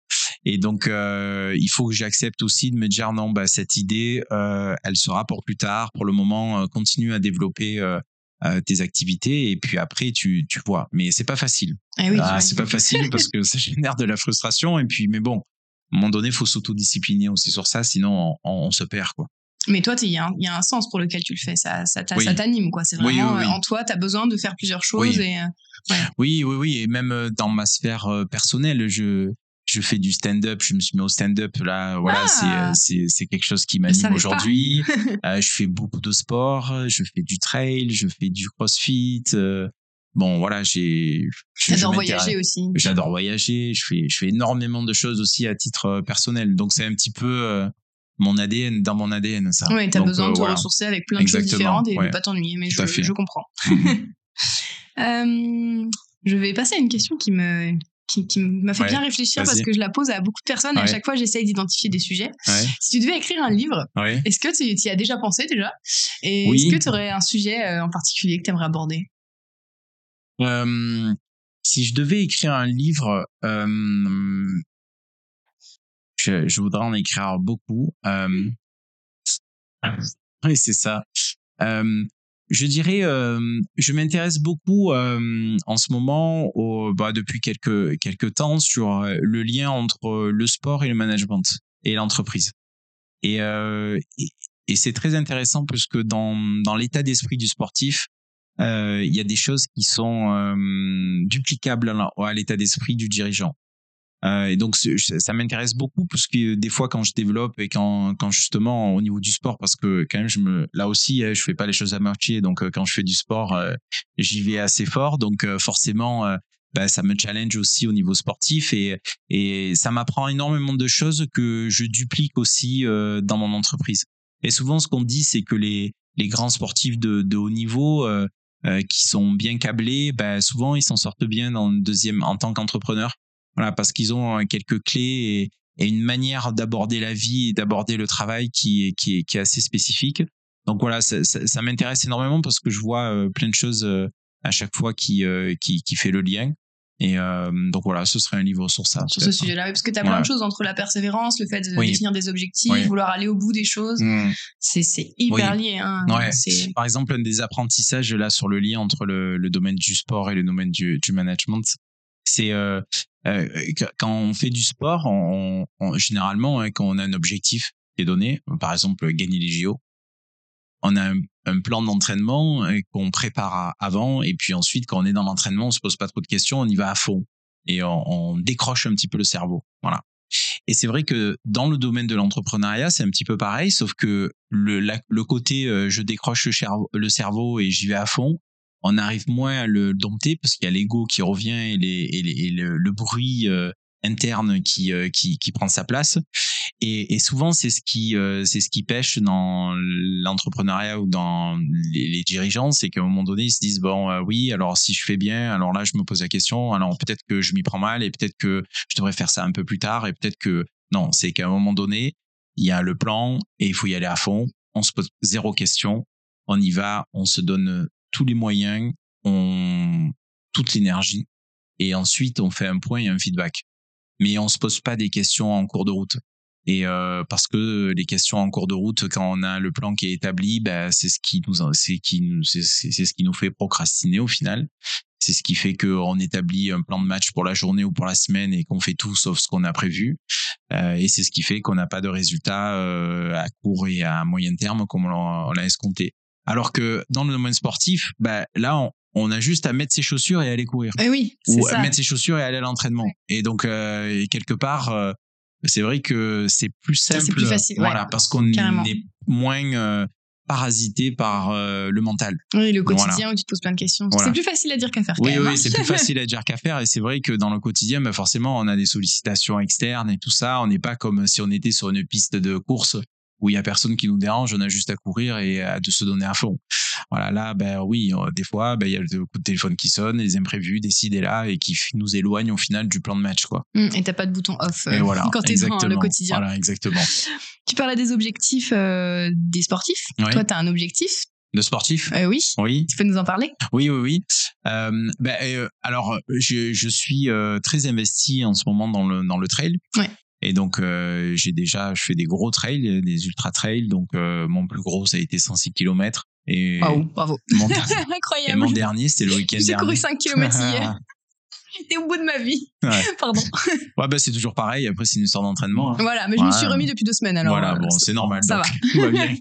et donc euh, il faut que j'accepte aussi de me dire non, bah cette idée, euh, elle sera pour plus tard. Pour le moment, euh, continue à développer euh, euh, tes activités, et puis après tu tu vois. Mais c'est pas facile. Eh oui, ah, c'est pas facile parce que ça génère de la frustration, et puis mais bon, à un moment donné, faut s'autodiscipliner aussi sur ça, sinon on, on se perd quoi. Mais toi, il y, y, a un sens pour lequel tu le fais. Ça, ça, ça t'anime, quoi. C'est vraiment en toi, tu as besoin de faire plusieurs choses. Et, oui, oui, oui. Et même dans ma sphère personnelle, je, je fais du stand-up. Je me suis mis au stand-up là. Voilà, ah. c'est, c'est, quelque chose qui m'anime aujourd'hui. euh, je fais beaucoup de sport. Je fais du trail. Je fais du crossfit. Euh, bon, voilà, j'ai. J'adore voyager aussi. J'adore voyager. Je fais, je fais énormément de choses aussi à titre personnel. Donc c'est un petit peu mon ADN, dans mon ADN, ça. Oui, t'as besoin de te ressourcer avec plein de choses différentes et de pas t'ennuyer, mais je, je, comprends. Euh, je vais passer à une question qui me qui, qui m'a fait bien réfléchir parce que je la pose à beaucoup de personnes et à chaque fois j'essaye d'identifier des sujets. Si tu devais écrire un livre, est-ce que tu y as déjà pensé déjà? Et est-ce que tu aurais un sujet euh, en particulier que tu aimerais aborder? Euh, Si je devais écrire un livre, euh, je, je, voudrais en écrire beaucoup. Euh, oui, c'est ça. Euh, je dirais, euh, je m'intéresse beaucoup euh, en ce moment, au, bah, depuis quelques quelques temps, sur euh, le lien entre le sport et le management et l'entreprise. Et, et, et c'est très intéressant puisque dans dans l'état d'esprit du sportif, il y a des choses qui sont duplicables à l'état d'esprit du dirigeant. Euh, et donc ça m'intéresse beaucoup parce que des fois quand je développe et quand, quand justement au niveau du sport parce que quand même je me là aussi hein, je fais pas les choses à moitié. Donc euh, quand je fais du sport euh, j'y vais assez fort. Donc forcément bah, ça me challenge aussi au niveau sportif. Et et ça m'apprend énormément de choses que je duplique aussi dans mon entreprise. Et souvent ce qu'on dit c'est que les les grands sportifs de, de haut niveau qui sont bien câblés, bah, souvent ils s'en sortent bien dans le deuxième en tant qu'entrepreneur voilà, parce qu'ils ont euh, quelques clés et, et une manière d'aborder la vie et d'aborder le travail qui est, qui qui est assez spécifique. Donc voilà, ça, ça, ça m'intéresse énormément parce que je vois euh, plein de choses euh, à chaque fois qui, qui, qui fait le lien. Et euh, donc voilà, ce serait un livre sur ça. Sur ce sujet-là, parce que tu as plein de choses entre la persévérance, le fait de définir des objectifs, vouloir aller au bout des choses. Mmh. C'est hyper lié. Hein. Ouais. Par exemple, un des apprentissages là sur le lien entre le, le domaine du sport et le domaine du, du management, c'est euh, euh, quand on fait du sport, on, on, généralement, hein, quand on a un objectif qui est donné, par exemple gagner les JO, on a un, plan d'entraînement euh, qu'on prépare avant, et puis ensuite, quand on est dans l'entraînement, on se pose pas trop de questions, on y va à fond et on, on décroche un petit peu le cerveau. Voilà. Et c'est vrai que dans le domaine de l'entrepreneuriat, c'est un petit peu pareil, sauf que le, le côté je décroche le cerveau et j'y vais à fond, on arrive moins à le dompter parce qu'il y a l'ego qui revient et, le, bruit euh, interne qui, euh, qui, prend sa place. Et, souvent c'est ce qui euh, c'est ce qui pêche dans l'entrepreneuriat ou dans les, les dirigeants c'est qu'à un moment donné ils se disent bon oui alors si je fais bien alors là je me pose la question alors peut-être que je m'y prends mal et peut-être que je devrais faire ça un peu plus tard et peut-être que non c'est qu'à un moment donné il y a le plan et il faut y aller à fond. On se pose zéro question on y va on se donne tous les moyens, on toute l'énergie et ensuite on fait un point et un feedback. Mais on se pose pas des questions en cours de route. Et euh, parce que les questions en cours de route, quand on a le plan qui est établi, ben c'est ce qui nous, c'est qui, c'est c'est ce qui nous fait procrastiner au final. C'est ce qui fait qu'on établit un plan de match pour la journée ou pour la semaine et qu'on fait tout sauf ce qu'on a prévu. Euh, et c'est ce qui fait qu'on n'a pas de résultats euh, à court et à moyen terme comme on l'a escompté. Alors que dans le domaine sportif, ben là, on, on a juste à mettre ses chaussures et aller courir. Eh oui, ou c'est à ça. mettre ses chaussures et aller à l'entraînement. Et donc, euh, et quelque part, euh, c'est vrai que c'est plus Ça, simple. c'est plus facile, ouais. Voilà, parce qu'on est moins euh, parasité par le mental. Oui, le Voilà. quotidien où tu te poses plein de questions. Voilà. C'est plus facile à dire qu'à faire. Oui, oui, hein. c'est plus facile à dire qu'à faire. Et c'est vrai que dans le quotidien, bah forcément, on a des sollicitations externes et tout ça. On n'est pas comme si on était sur une piste de course où il y a personne qui nous dérange. On a juste à courir et à de se donner à fond. Voilà, là, ben oui, euh, des fois, ben il y a le coup de téléphone qui sonne, les imprévus, décidés là et qui nous éloignent au final du plan de match, quoi. Hum, Et t'as pas de bouton off euh, voilà, quand t'es dans le exactement. quotidien. Voilà, exactement. Tu parlais des objectifs euh, des sportifs. Ouais. Toi, t'as un objectif. De sportif? Euh, oui. Oui. Tu peux nous en parler? Oui, oui, oui. Euh, ben, euh, alors, je, je suis très investi en ce moment dans le dans le trail. Ouais. Et donc, euh, j'ai déjà, je fais des gros trails, des ultra trails. Donc, euh, mon plus gros, ça a été 106 km. Et Waouh, bravo. mon, der- et mon dernier, c'était le week-end J'ai dernier. couru 5 km hier. J'étais au bout de ma vie. Ouais. Pardon. Ouais, bah, c'est toujours pareil. Après, c'est une histoire d'entraînement. hein. Voilà, mais je me suis remis depuis deux semaines alors. voilà, euh, bon, c'est normal. Ça donc, va. Tout va bien.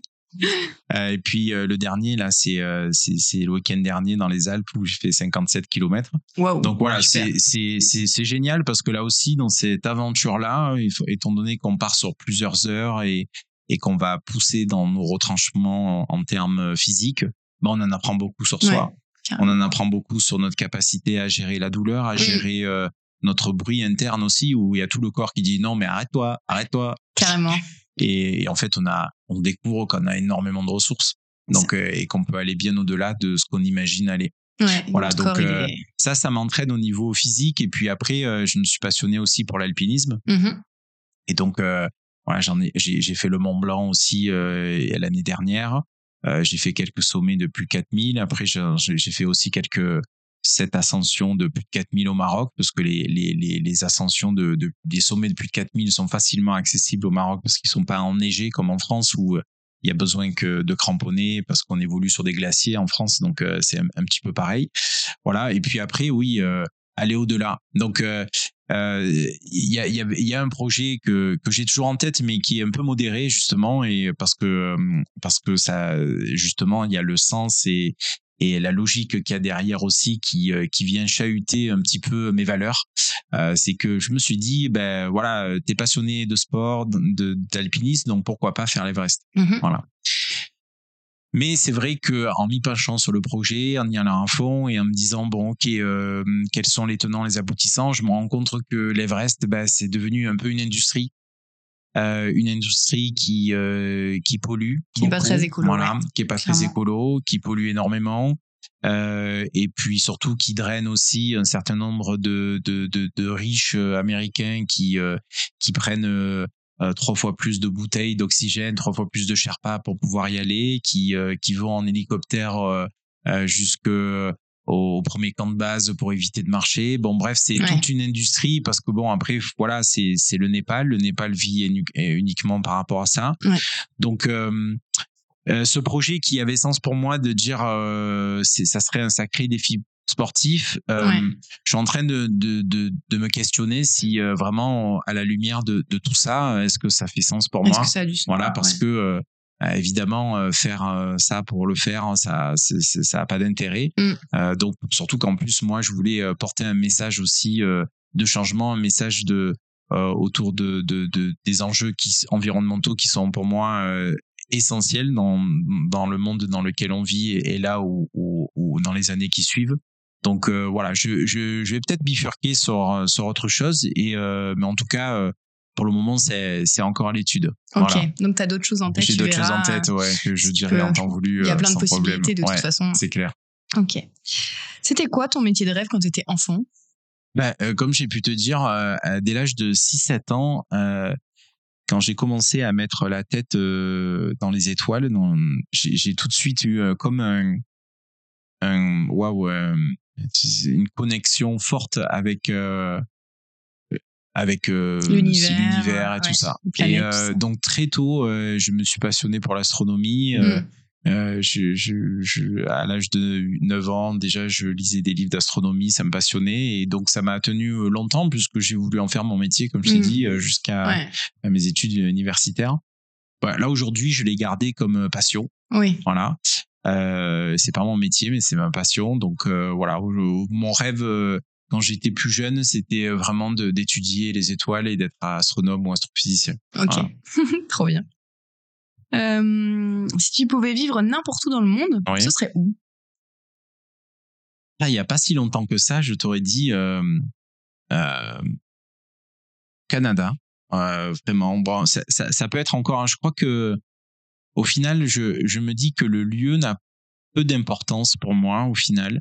Euh, et puis euh, le dernier là, c'est euh, c'est le week-end dernier dans les Alpes où j'ai fait 57 km. Waouh. Donc voilà, Super. c'est génial parce que là aussi dans cette aventure là, étant donné qu'on part sur plusieurs heures et et qu'on va pousser dans nos retranchements en, en termes physiques, ben on en apprend beaucoup sur soi. Ouais, on en apprend beaucoup sur notre capacité à gérer la douleur, à gérer euh, notre bruit interne aussi où il y a tout le corps qui dit non mais arrête-toi, arrête-toi. Carrément. Et, et en fait, on a, on découvre qu'on a énormément de ressources. Donc, euh, et qu'on peut aller bien au-delà de ce qu'on imagine aller. Ouais, Voilà, donc, euh, est- Ça, ça m'entraîne au niveau physique. Et puis après, euh, je me suis passionné aussi pour l'alpinisme. Mhm. Et donc, voilà, j'en ai, j'ai, j'ai fait le Mont Blanc aussi l'année dernière. J'ai fait quelques sommets de plus de 4000. Après, j'ai, j'ai fait aussi quelques cette ascension de plus de 4000 au Maroc parce que les les les, ascensions de, de des sommets de plus de 4000 sont facilement accessibles au Maroc parce qu'ils sont pas enneigés comme en France où euh, il y a besoin que de cramponner parce qu'on évolue sur des glaciers en France. Donc euh, c'est un, petit peu pareil. Voilà. Et puis après oui euh, aller au-delà. Donc il y a y y a un projet que que j'ai toujours en tête mais qui est un peu modéré justement et parce que parce que ça justement il y a le sens et et la logique qu'il y a derrière aussi qui euh, qui vient chahuter un petit peu mes valeurs euh, c'est que je me suis dit ben voilà t'es passionné de sport de d'alpinisme donc pourquoi pas faire l'Everest? Mhm. voilà mais c'est vrai que en m'y penchant sur le projet, en y allant à fond et en me disant bon ok euh, quels sont les tenants, les aboutissants, je me rends compte que l'Everest ben, c'est devenu un peu une industrie, euh, une industrie qui euh, qui pollue, Qui n'est pas très écolo, voilà, ouais. qui est pas très écolo, qui pollue énormément. Euh, et puis surtout qui draine aussi un certain nombre de de, de, de riches euh, américains qui euh, qui prennent euh, trois fois plus de bouteilles d'oxygène, trois fois plus de Sherpa pour pouvoir y aller, qui euh, qui vont en hélicoptère euh, euh, jusque au, premier camp de base pour éviter de marcher. Bon bref, c'est Ouais. toute une industrie parce que bon après voilà c'est c'est le Népal, le Népal vit uni- uniquement par rapport à ça. Ouais. Donc euh, euh, ce projet qui avait sens pour moi de dire euh, ça serait un sacré défi sportif. Euh, Ouais. Je suis en train de, de, de, de me questionner si euh, vraiment à la lumière de, de tout ça, est-ce que ça fait sens pour Est-ce moi que ça a du sens? Voilà, parce Ouais. que euh, euh, évidemment euh, faire euh, ça pour le faire, ça c'est- ça a pas d'intérêt. Mm. Euh, donc surtout qu'en plus moi je voulais euh, porter un message aussi euh, de changement, un message de euh, autour de, de, de des enjeux qui environnementaux qui sont pour moi euh, essentiels dans dans le monde dans lequel on vit et, et là où dans les années qui suivent. Donc euh, voilà, je, je, je vais peut-être bifurquer sur euh, sur autre chose et euh, mais en tout cas euh, pour le moment c'est c'est encore à l'étude. Ok, Voilà. donc tu as d'autres choses en tête. J'ai d'autres choses en tête, ouais, que je dirais peux- en temps voulu. Il y a euh, plein de problème. possibilités de Ouais, toute façon. C'est clair. Ok. C'était quoi ton métier de rêve quand tu étais enfant? Bah, euh, comme j'ai pu te dire, euh, dès l'âge de 6-7 ans, euh, quand j'ai commencé à mettre la tête dans les étoiles, dans- j'ai j'ai tout de suite eu comme un, un waouh, une connexion forte avec avec l'univers et tout ça. Et donc très tôt, je me suis passionné pour l'astronomie. Euh, je, je, je, à l'âge de 9 ans, déjà, je lisais des livres d'astronomie, ça me passionnait. Et donc, ça m'a tenu longtemps, puisque j'ai voulu en faire mon métier, comme je t'ai mmh. dit, jusqu'à mes études universitaires. là, aujourd'hui, je l'ai gardé comme passion. Oui. Voilà. Euh, c'est pas mon métier, mais c'est ma passion. Donc, euh, voilà, mon rêve quand j'étais plus jeune, c'était vraiment d'étudier les étoiles et d'être astronome ou astrophysicien. Ok, trop bien. Euh, si tu pouvais vivre n'importe où dans le monde, ce serait où? Là, il n'y a pas si longtemps que ça, je t'aurais dit euh, euh, Canada. vraiment, bon, ça, ça, ça, peut être encore. Je crois que au final, je, je me dis que le lieu n'a peu d'importance pour moi au final, euh,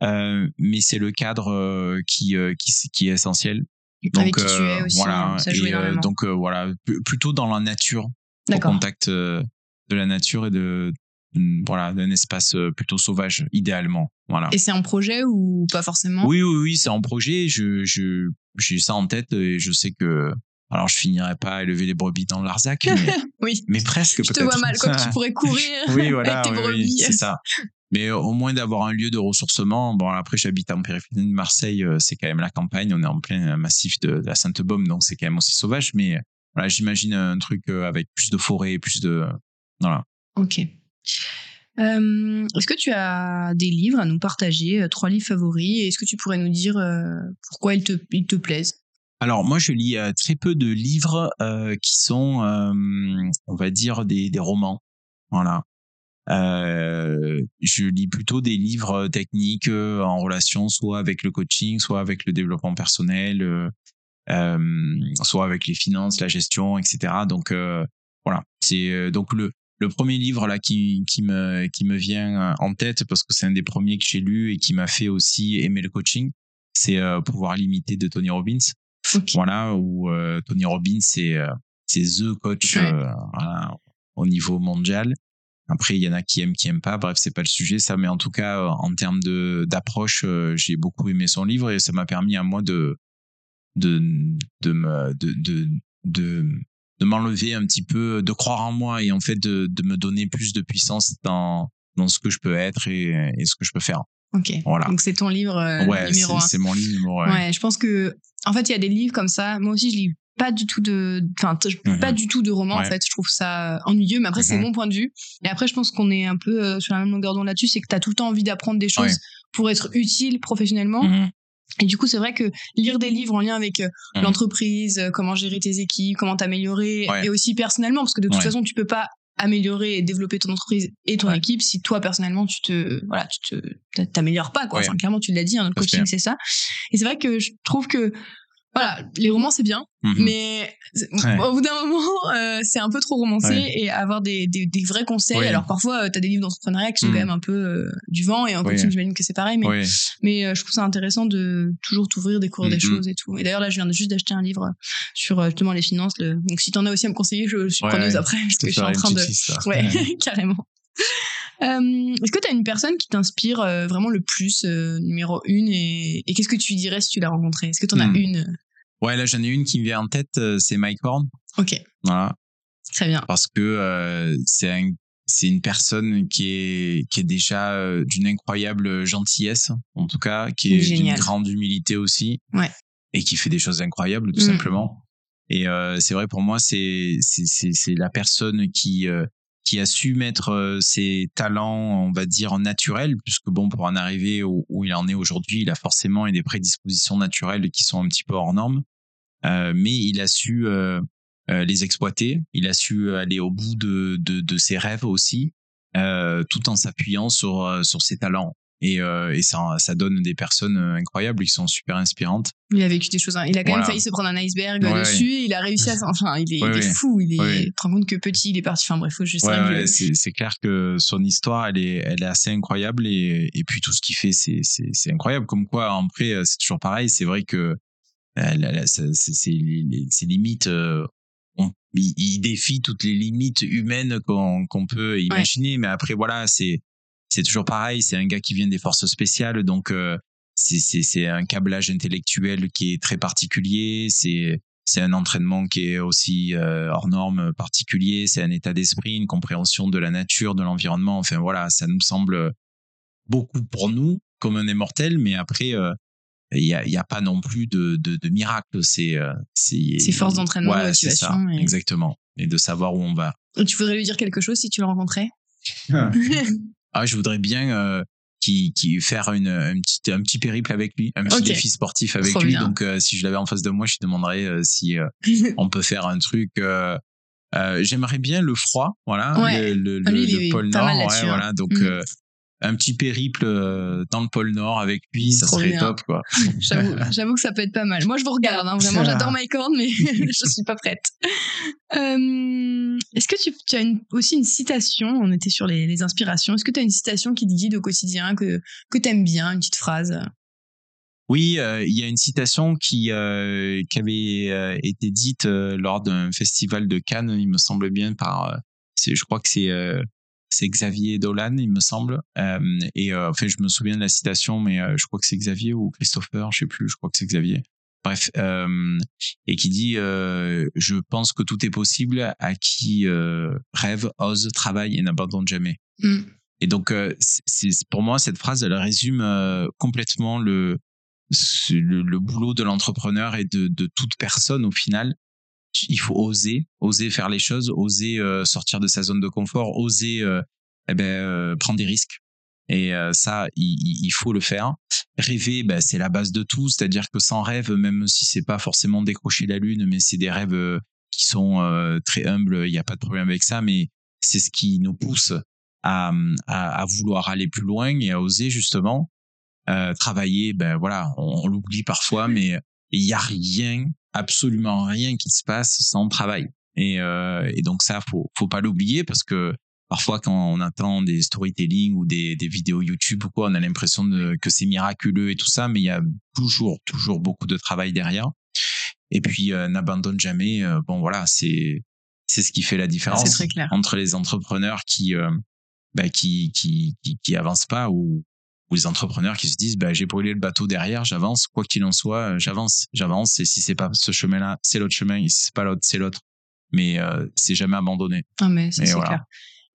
mais c'est le cadre euh, qui, euh, qui, qui est essentiel. Donc, Avec qui tu es aussi, voilà. Hein, ça joue et, donc voilà, plutôt dans la nature, au contact de la nature et de mm, voilà d'un espace plutôt sauvage idéalement voilà et c'est un projet ou pas forcément? Oui oui oui c'est un projet je je j'ai ça en tête et je sais que alors, je finirai pas à élever les brebis dans Larzac, mais, oui. mais presque. Je te vois mal, quoi, tu pourrais courir oui, voilà, avec tes brebis. Oui, c'est ça. Mais au moins d'avoir un lieu de ressourcement. Bon, après, j'habite en périphérie de Marseille, euh, c'est quand même la campagne. On est en plein massif de, la Sainte-Baume, donc c'est quand même aussi sauvage. Mais voilà, j'imagine un truc euh, avec plus de forêt, plus de. Voilà. Ok. Euh, est-ce que tu as des livres à nous partager, trois livres favoris Est-ce que tu pourrais nous dire pourquoi ils te, ils te plaisent? Alors moi je lis euh, très peu de livres euh, qui sont, euh, on va dire, des, des romans. Voilà. Je lis plutôt des livres techniques en relation soit avec le coaching, soit avec le développement personnel, soit avec les finances, la gestion, etc. Donc voilà, c'est donc le le premier livre là qui qui me qui me vient en tête parce que c'est un des premiers que j'ai lu et qui m'a fait aussi aimer le coaching, c'est Pouvoir limité de Tony Robbins. Voilà, où euh, Tony Robbins, c'est euh, c'est the coach euh, au niveau mondial. Après, il y en a qui aiment, qui aiment pas. Bref, c'est pas le sujet, ça. Mais en tout cas, en termes de d'approche, j'ai beaucoup aimé son livre et ça m'a permis à moi de de de me de de, de, de m'enlever un petit peu, de croire en moi et en fait de, de me donner plus de puissance dans dans ce que je peux être et, et ce que je peux faire. Ok. Voilà. Donc c'est ton livre numéro un. C'est mon livre numéro un. Ouais, je pense que en fait, il y a des livres comme ça. Moi aussi, je lis pas du tout de, enfin, mhm. pas du tout de romans, en fait. Je trouve ça ennuyeux, mais après, c'est mhm. mon point de vue. Et après, je pense qu'on est un peu euh, sur la même longueur d'onde là-dessus, c'est que tu as tout le temps envie d'apprendre des choses pour être utile professionnellement. Mhm. Et du coup, c'est vrai que lire des livres en lien avec euh, l'entreprise, euh, comment gérer tes équipes, comment t'améliorer, et aussi personnellement, parce que de toute façon, tu peux pas améliorer et développer ton entreprise et ton équipe si toi personnellement tu te voilà tu te t'améliores pas quoi clairement tu l'as dit hein, le coaching c'est ça et c'est vrai que je trouve que voilà, les romans c'est bien, mhm. mais au bout d'un moment, euh, c'est un peu trop romancé et avoir des, des, des vrais conseils. Alors parfois, euh, tu as des livres d'entrepreneuriat qui sont quand mhm. même un peu euh, du vent et en coaching, j'imagine que c'est pareil, mais, mais je trouve ça intéressant de toujours t'ouvrir, découvrir des mhm. choses et tout. Et d'ailleurs, là, je viens juste d'acheter un livre sur justement les finances. Donc si t'en as aussi à me conseiller, je, suis preneuse après parce que je suis en train de. Ouais, carrément. Euh, Est-ce que tu as une personne qui t'inspire vraiment le plus, numéro une, et, et qu'est-ce que tu dirais si tu l'as rencontrée? Est-ce que tu en as hmm. une? Ouais, là j'en ai une qui me vient en tête, euh, c'est Mike Horn. Ok. Voilà. Très bien. Parce que euh, c'est un, c'est une personne qui est qui est déjà euh, d'une incroyable gentillesse, en tout cas, qui est d'une grande humilité aussi. Ouais. Et qui fait des choses incroyables, tout mm. simplement. Et euh, c'est vrai pour moi, c'est c'est c'est la personne qui qui a su mettre ses talents, on va dire naturels, puisque bon, pour en arriver où, il en est aujourd'hui, il a forcément des prédispositions naturelles qui sont un petit peu hors normes. Euh, mais il a su euh, euh, les exploiter, il a su aller au bout de, de, de ses rêves aussi, tout en s'appuyant sur, sur ses talents. Et, et ça, ça donne des personnes incroyables qui sont super inspirantes. Il a vécu des choses. Hein. Il a quand même failli se prendre un iceberg dessus. Il a réussi à. Enfin, il est, il est fou. Il est. Tu te rends compte que petit, il est parti. Enfin bref, faut juste. c'est clair que son histoire, elle est, elle est assez incroyable et, et puis tout ce qu'il fait, c'est, incroyable. Comme quoi, après, c'est toujours pareil. C'est vrai que c'est limites euh, il, défie toutes les limites humaines qu'on peut imaginer mais après voilà c'est c'est toujours pareil c'est un gars qui vient des forces spéciales donc euh, c'est un câblage intellectuel qui est très particulier. C'est c'est un entraînement qui est aussi euh, hors norme particulier. C'est un état d'esprit, une compréhension de la nature, de l'environnement. Enfin voilà, ça nous semble beaucoup pour nous comme un immortel, mais après. Euh, il y a, y a pas non plus de, de, de miracle. C'est c'est force d'entraînement, ouais, c'est ça, exactement, et de savoir où on va. tu voudrais lui dire quelque chose si tu le rencontrais? Ah, je voudrais bien qui, qui faire une, un petit un petit périple avec lui, un petit défi sportif avec lui. Donc euh, si je l'avais en face de moi, je lui demanderais euh, si euh, on peut faire un truc. J'aimerais bien le froid, voilà, le, le, ah, le, pôle Nord, ouais, hein. voilà. Donc mm un petit périple euh, dans le pôle Nord avec lui, ça serait top, quoi. J'avoue que ça peut être pas mal. Moi, je vous regarde, hein, vraiment, j'adore Mike Horn, mais je suis pas prête. Euh, Est-ce que tu, tu as une, aussi une citation On était sur les, les inspirations. Est-ce que tu as une citation qui te guide au quotidien, que, que tu aimes bien, une petite phrase? Oui, euh, il y a une citation qui, euh, qui avait euh, été dite lors d'un festival de Cannes, il me semble bien, par, je crois que c'est c'est Xavier Dolan, il me semble. Euh, et euh, enfin, je me souviens de la citation, mais euh, je crois que c'est Xavier ou Christopher, je sais plus. Je crois que c'est Xavier. Bref, et qui dit Je pense que tout est possible à qui rêve, ose, travaille et n'abandonne jamais. Mm. Et donc, c'est pour moi cette phrase, elle résume complètement le, le, boulot de l'entrepreneur et de, de toute personne au final il faut oser, oser faire les choses, oser euh, sortir de sa zone de confort, oser euh, eh ben, euh, prendre des risques. Et ça, il, faut le faire. Rêver, ben, c'est la base de tout. C'est-à-dire que sans rêve, même si c'est pas forcément décrocher la lune, mais c'est des rêves qui sont très humbles, il n'y a pas de problème avec ça. Mais c'est ce qui nous pousse à, à, vouloir aller plus loin et à oser justement travailler. Ben voilà, on, on l'oublie parfois, mais il y a rien absolument rien qui se passe sans travail. Et, euh, et donc ça, faut, faut pas l'oublier parce que parfois quand on attend des storytelling ou des, des vidéos YouTube ou quoi, on a l'impression que c'est miraculeux et tout ça, mais il y a toujours, toujours beaucoup de travail derrière. Et puis euh, n'abandonne jamais. Euh, bon voilà, c'est c'est ce qui fait la différence entre les entrepreneurs qui euh, bah, qui, qui qui qui avancent pas ou ou les entrepreneurs qui se disent bah, j'ai brûlé le bateau derrière, j'avance, quoi qu'il en soit, euh, j'avance, j'avance. Et si c'est pas ce chemin-là, c'est l'autre chemin. Et si c'est pas l'autre, c'est l'autre. Mais euh, c'est jamais abandonné. Ah mais c'est clair.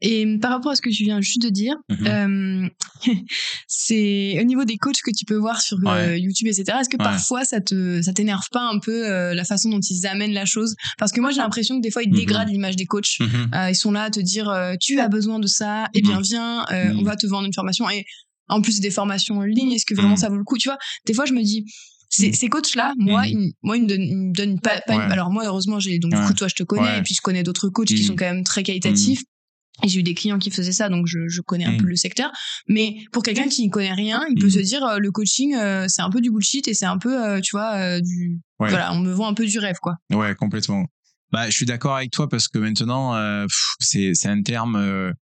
Et par rapport à ce que tu viens juste de dire, mm-hmm. euh, c'est au niveau des coachs que tu peux voir sur YouTube, etc. Est-ce que parfois ça te ça t'énerve pas un peu euh, la façon dont ils amènent la chose? Parce que moi j'ai l'impression que des fois ils mm-hmm. dégradent l'image des coachs. Mm-hmm. ils sont là à te dire tu as besoin de ça, et eh bien viens, on va te vendre une formation. Et en plus des formations en ligne, est-ce que vraiment mm. ça vaut le coup Tu vois, des fois je me dis, ces, mm. ces coachs-là, moi, mm. ils, moi, ils me donnent, pas, pas alors moi, heureusement, j'ai donc du coup toi, je te connais, et puis je connais d'autres coachs qui sont quand même très qualitatifs. Et j'ai eu des clients qui faisaient ça, donc je, je connais un peu le secteur. Mais pour quelqu'un qui ne connaît rien, il peut se dire euh, le coaching, euh, c'est un peu du bullshit et c'est un peu, euh, tu vois, du voilà, on me vend un peu du rêve, quoi. Ouais, complètement. Bah, je suis d'accord avec toi parce que maintenant, c'est un terme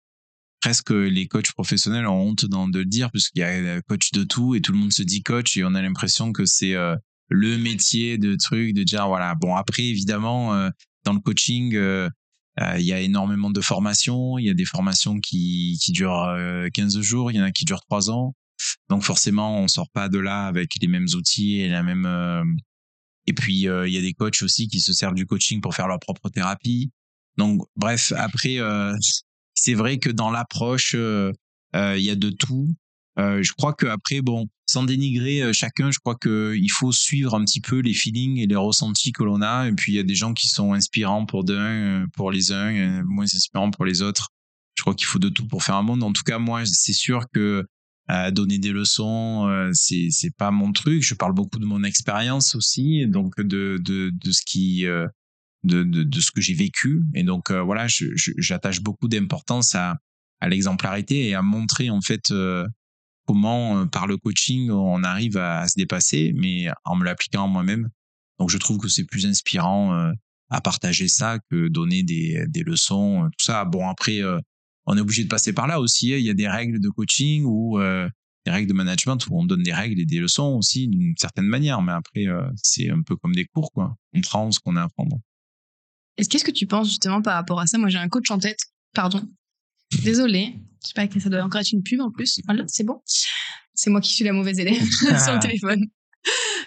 presque les coachs professionnels ont honte de le dire puisqu'il y a coach de tout et tout le monde se dit coach et on a l'impression que c'est euh, le métier de truc de dire voilà bon après évidemment euh, dans le coaching euh, il y a énormément de formations. Il y a des formations qui qui durent 15 jours. Il y en a qui durent 3 ans. Donc forcément on sort pas de là avec les mêmes outils et la même et puis il y a des coachs aussi qui se servent du coaching pour faire leur propre thérapie. Donc bref après c'est vrai que dans l'approche, euh, euh, il y a de tout. Euh, je crois que après, bon, sans dénigrer chacun, je crois que il faut suivre un petit peu les feelings et les ressentis que l'on a. Et puis il y a des gens qui sont inspirants pour pour les uns, moins inspirants pour les autres. Je crois qu'il faut de tout pour faire un monde. En tout cas, moi, c'est sûr que donner des leçons, c'est c'est pas mon truc. Je parle beaucoup de mon expérience aussi, donc de de de ce qui de, de, de ce que j'ai vécu. Et donc euh, voilà, j'attache beaucoup d'importance à, à l'exemplarité et à montrer en fait euh, comment euh, par le coaching on arrive à, se dépasser, mais en me l'appliquant moi-même. Donc je trouve que c'est plus inspirant à partager ça que donner des, des leçons, tout ça. Bon après, on est obligé de passer par là aussi. Hein. Il y a des règles de coaching ou des règles de management où on donne des règles et des leçons aussi d'une certaine manière. Mais après, c'est un peu comme des cours, quoi. On prend ce qu'on a à apprendre. Qu'est-ce que tu penses justement par rapport à ça? Moi, j'ai un coach en tête. Pardon. Désolée. Je sais pas que ça doit encore être une pub en plus. Voilà, c'est bon. c'est moi qui suis la mauvaise élève sur le téléphone.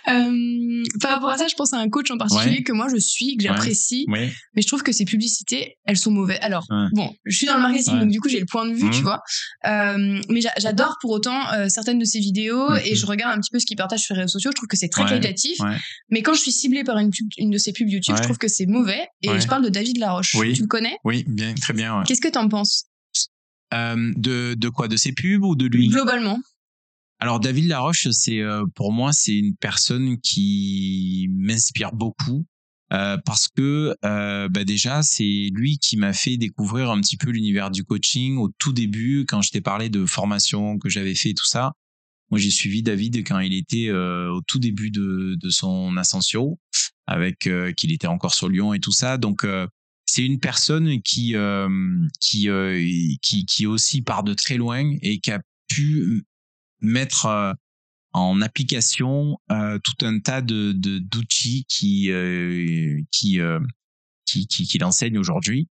Euh, par rapport à ça, je pense à un coach en particulier que moi je suis, que j'apprécie, Oui. mais je trouve que ces publicités, elles sont mauvaises. Alors, bon, je suis dans le marketing, Ouais. donc du coup j'ai le point de vue, Mhm. tu vois. Euh, mais j'a- j'adore pour autant euh, certaines de ses vidéos Mhm. et je regarde un petit peu ce qu'il partage sur les réseaux sociaux. Je trouve que c'est très Ouais. qualitatif. Ouais. Mais quand je suis ciblée par une, pub, une de ses pubs YouTube, Ouais. je trouve que c'est mauvais. Et Ouais. je parle de David Laroche. Oui. Tu le connais? Oui, bien, très bien. ouais. Qu'est-ce que t'en penses? Euh, de, de quoi? De ses pubs ou de lui? Globalement Alors David Laroche, c'est euh, pour moi c'est une personne qui m'inspire beaucoup euh, parce que euh, bah déjà c'est lui qui m'a fait découvrir un petit peu l'univers du coaching au tout début quand je t'ai parlé de formation que j'avais fait tout ça. Moi j'ai suivi David quand il était au tout début de, de son ascension avec qu'il était encore sur Lyon et tout ça donc c'est une personne qui qui qui aussi part de très loin et qui a pu mettre euh, en application euh, tout un tas de d'outils qui euh, qui, qui qui qui l'enseigne aujourd'hui.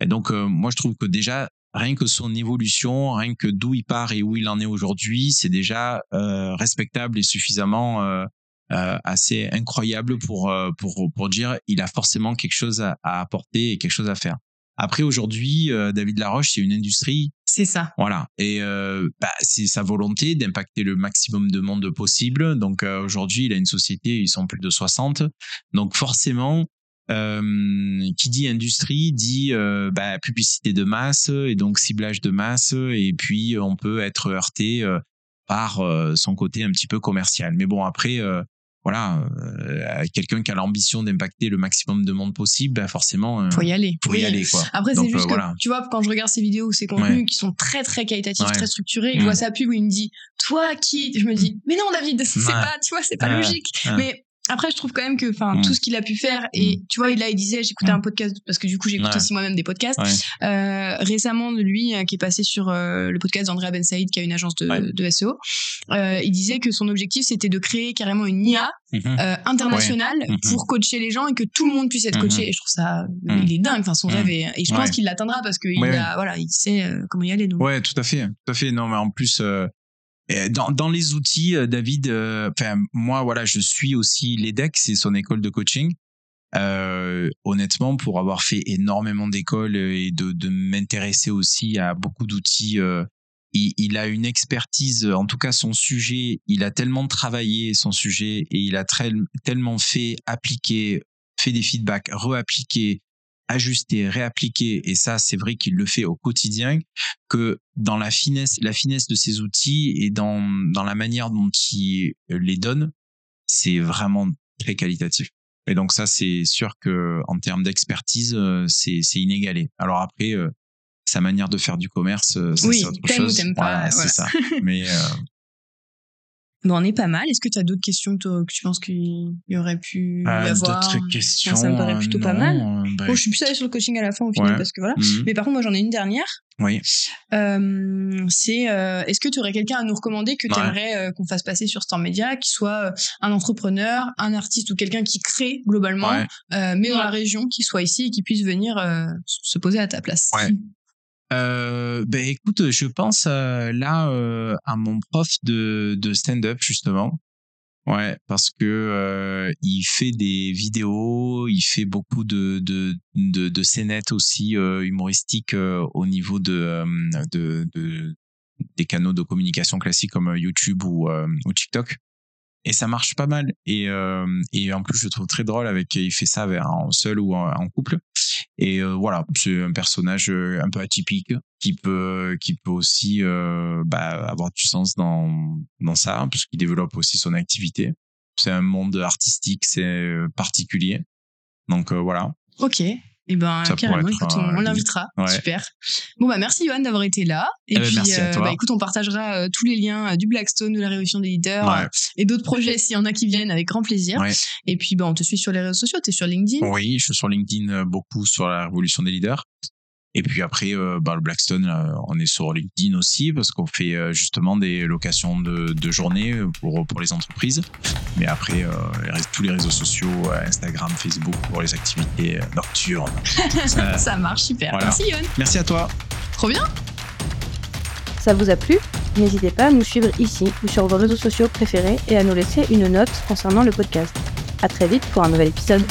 Et donc moi je trouve que déjà rien que son évolution, rien que d'où il part et où il en est aujourd'hui, c'est déjà respectable et suffisamment assez incroyable pour pour pour dire il a forcément quelque chose à apporter et quelque chose à faire. Après aujourd'hui, euh, David Laroche, c'est une industrie C'est ça. voilà. Et euh, bah, c'est sa volonté d'impacter le maximum de monde possible. Donc euh, aujourd'hui, il a une société, ils sont plus de 60. Donc forcément, qui dit industrie dit bah, publicité de masse et donc ciblage de masse. Et puis on peut être heurté par son côté un petit peu commercial. Mais bon, après, voilà, euh, quelqu'un qui a l'ambition d'impacter le maximum de monde possible, bah, forcément, euh, Faut y aller. faut y aller quoi. Après, c'est Donc, juste euh, que, voilà. tu vois, quand je regarde ces vidéos ou ces contenus Ouais. qui sont très, très qualitatifs, Ouais. très structurés, et que Mm. je vois sa pub où il me dit, toi qui, je me dis, mais non, David, c'est Ouais. pas, tu vois, c'est pas Ouais. logique. Ouais. Mais après, je trouve quand même que, enfin, Mm. tout ce qu'il a pu faire, et tu vois, il là, il disait, j'écoutais Mm. un podcast, parce que du coup, j'écoute Ouais. aussi moi-même des podcasts, Ouais. euh, récemment de lui, euh, qui est passé sur euh, le podcast d'Andrea Ben Saïd, qui a une agence de, Ouais. de SEO. Euh, il disait que son objectif, c'était de créer carrément une IA Mhm. euh, internationale. Mhm. pour coacher les gens et que tout le monde puisse être coaché. Mhm. Et je trouve ça, il est dingue. Enfin, son rêve est, et je pense qu'il l'atteindra parce qu'il a, voilà, il sait comment y aller. Donc. Ouais, tout à fait, tout à fait. Non, mais en plus, dans, dans les outils, euh, David, euh, moi, voilà, je suis aussi l'EDEC, c'est son école de coaching. Euh, honnêtement, pour avoir fait énormément d'écoles et de, de m'intéresser aussi à beaucoup d'outils, euh, il, il a une expertise, en tout cas son sujet, il a tellement travaillé son sujet et il a très- tellement fait appliquer, fait des feedbacks, reappliquer, ajuster, réappliquer, et ça, c'est vrai qu'il le fait au quotidien, que dans la finesse, la finesse de ces outils et dans, dans la manière dont il les donne, c'est vraiment très qualitatif. Et donc ça, c'est sûr que en termes d'expertise, euh, c'est c'est inégalé. Alors après, euh, sa manière de faire du commerce, euh, ça Oui, c'est autre t'aimes ou chose. t'aimes pas, Voilà, voilà. c'est ça. Mais euh, Bon, on est pas mal. Est-ce que tu as d'autres questions toi, que tu penses qu'il y aurait pu y euh, avoir d'autres questions. ça me paraît euh, plutôt pas mal. euh, bah, Bon, je suis plus allée sur le coaching à la fin au final Ouais. parce que voilà. mhm. Mais par contre, moi, j'en ai une dernière. Oui. Euh, c'est euh, est-ce que tu aurais quelqu'un à nous recommander que tu aimerais qu'on fasse passer sur Storm Media, qui soit euh, un entrepreneur, un artiste ou quelqu'un qui crée globalement, Ouais. euh, mais dans la région, qui soit ici et qui puisse venir euh, se poser à ta place? Ouais. Euh, ben écoute, je pense euh, là euh, à mon prof de, de stand-up justement. Ouais, parce que euh, il fait des vidéos, il fait beaucoup de de de, de scénettes aussi euh, humoristiques au niveau de, de de des canaux de communication classiques comme YouTube ou ou TikTok. Et ça marche pas mal. Et et en plus je le trouve très drôle avec il fait ça en seul ou en couple. Et euh, voilà, c'est un personnage euh, un peu atypique qui peut qui peut aussi euh, bah, avoir du sens dans dans ça parce qu'il développe aussi son activité. C'est un monde artistique, c'est euh, particulier. Donc euh, voilà. Ok. Et ben Ça carrément, écoute, on, euh, on l'invitera. ouais. Super. Bon bah merci Johan d'avoir été là. Et Eh ben, puis merci à toi. bah, écoute, on partagera euh, tous les liens euh, du Blackstone, de la Révolution des leaders Ouais. euh, et d'autres projets s'il y en a qui viennent avec grand plaisir. Ouais. Et puis bah on te suit sur les réseaux sociaux, t'es sur LinkedIn? Oui, je suis sur LinkedIn euh, beaucoup sur la révolution des leaders. Et puis après, euh, bah, le Blackstone, là, on est sur LinkedIn aussi parce qu'on fait euh, justement des locations de, de journée pour, pour les entreprises. Mais après, euh, tous les réseaux sociaux, euh, Instagram, Facebook pour les activités euh, nocturnes. Euh, Ça marche super. Voilà. Merci Johan. merci à toi. Trop bien. Ça vous a plu? N'hésitez pas à nous suivre ici ou sur vos réseaux sociaux préférés et à nous laisser une note concernant le podcast. À très vite pour un nouvel épisode.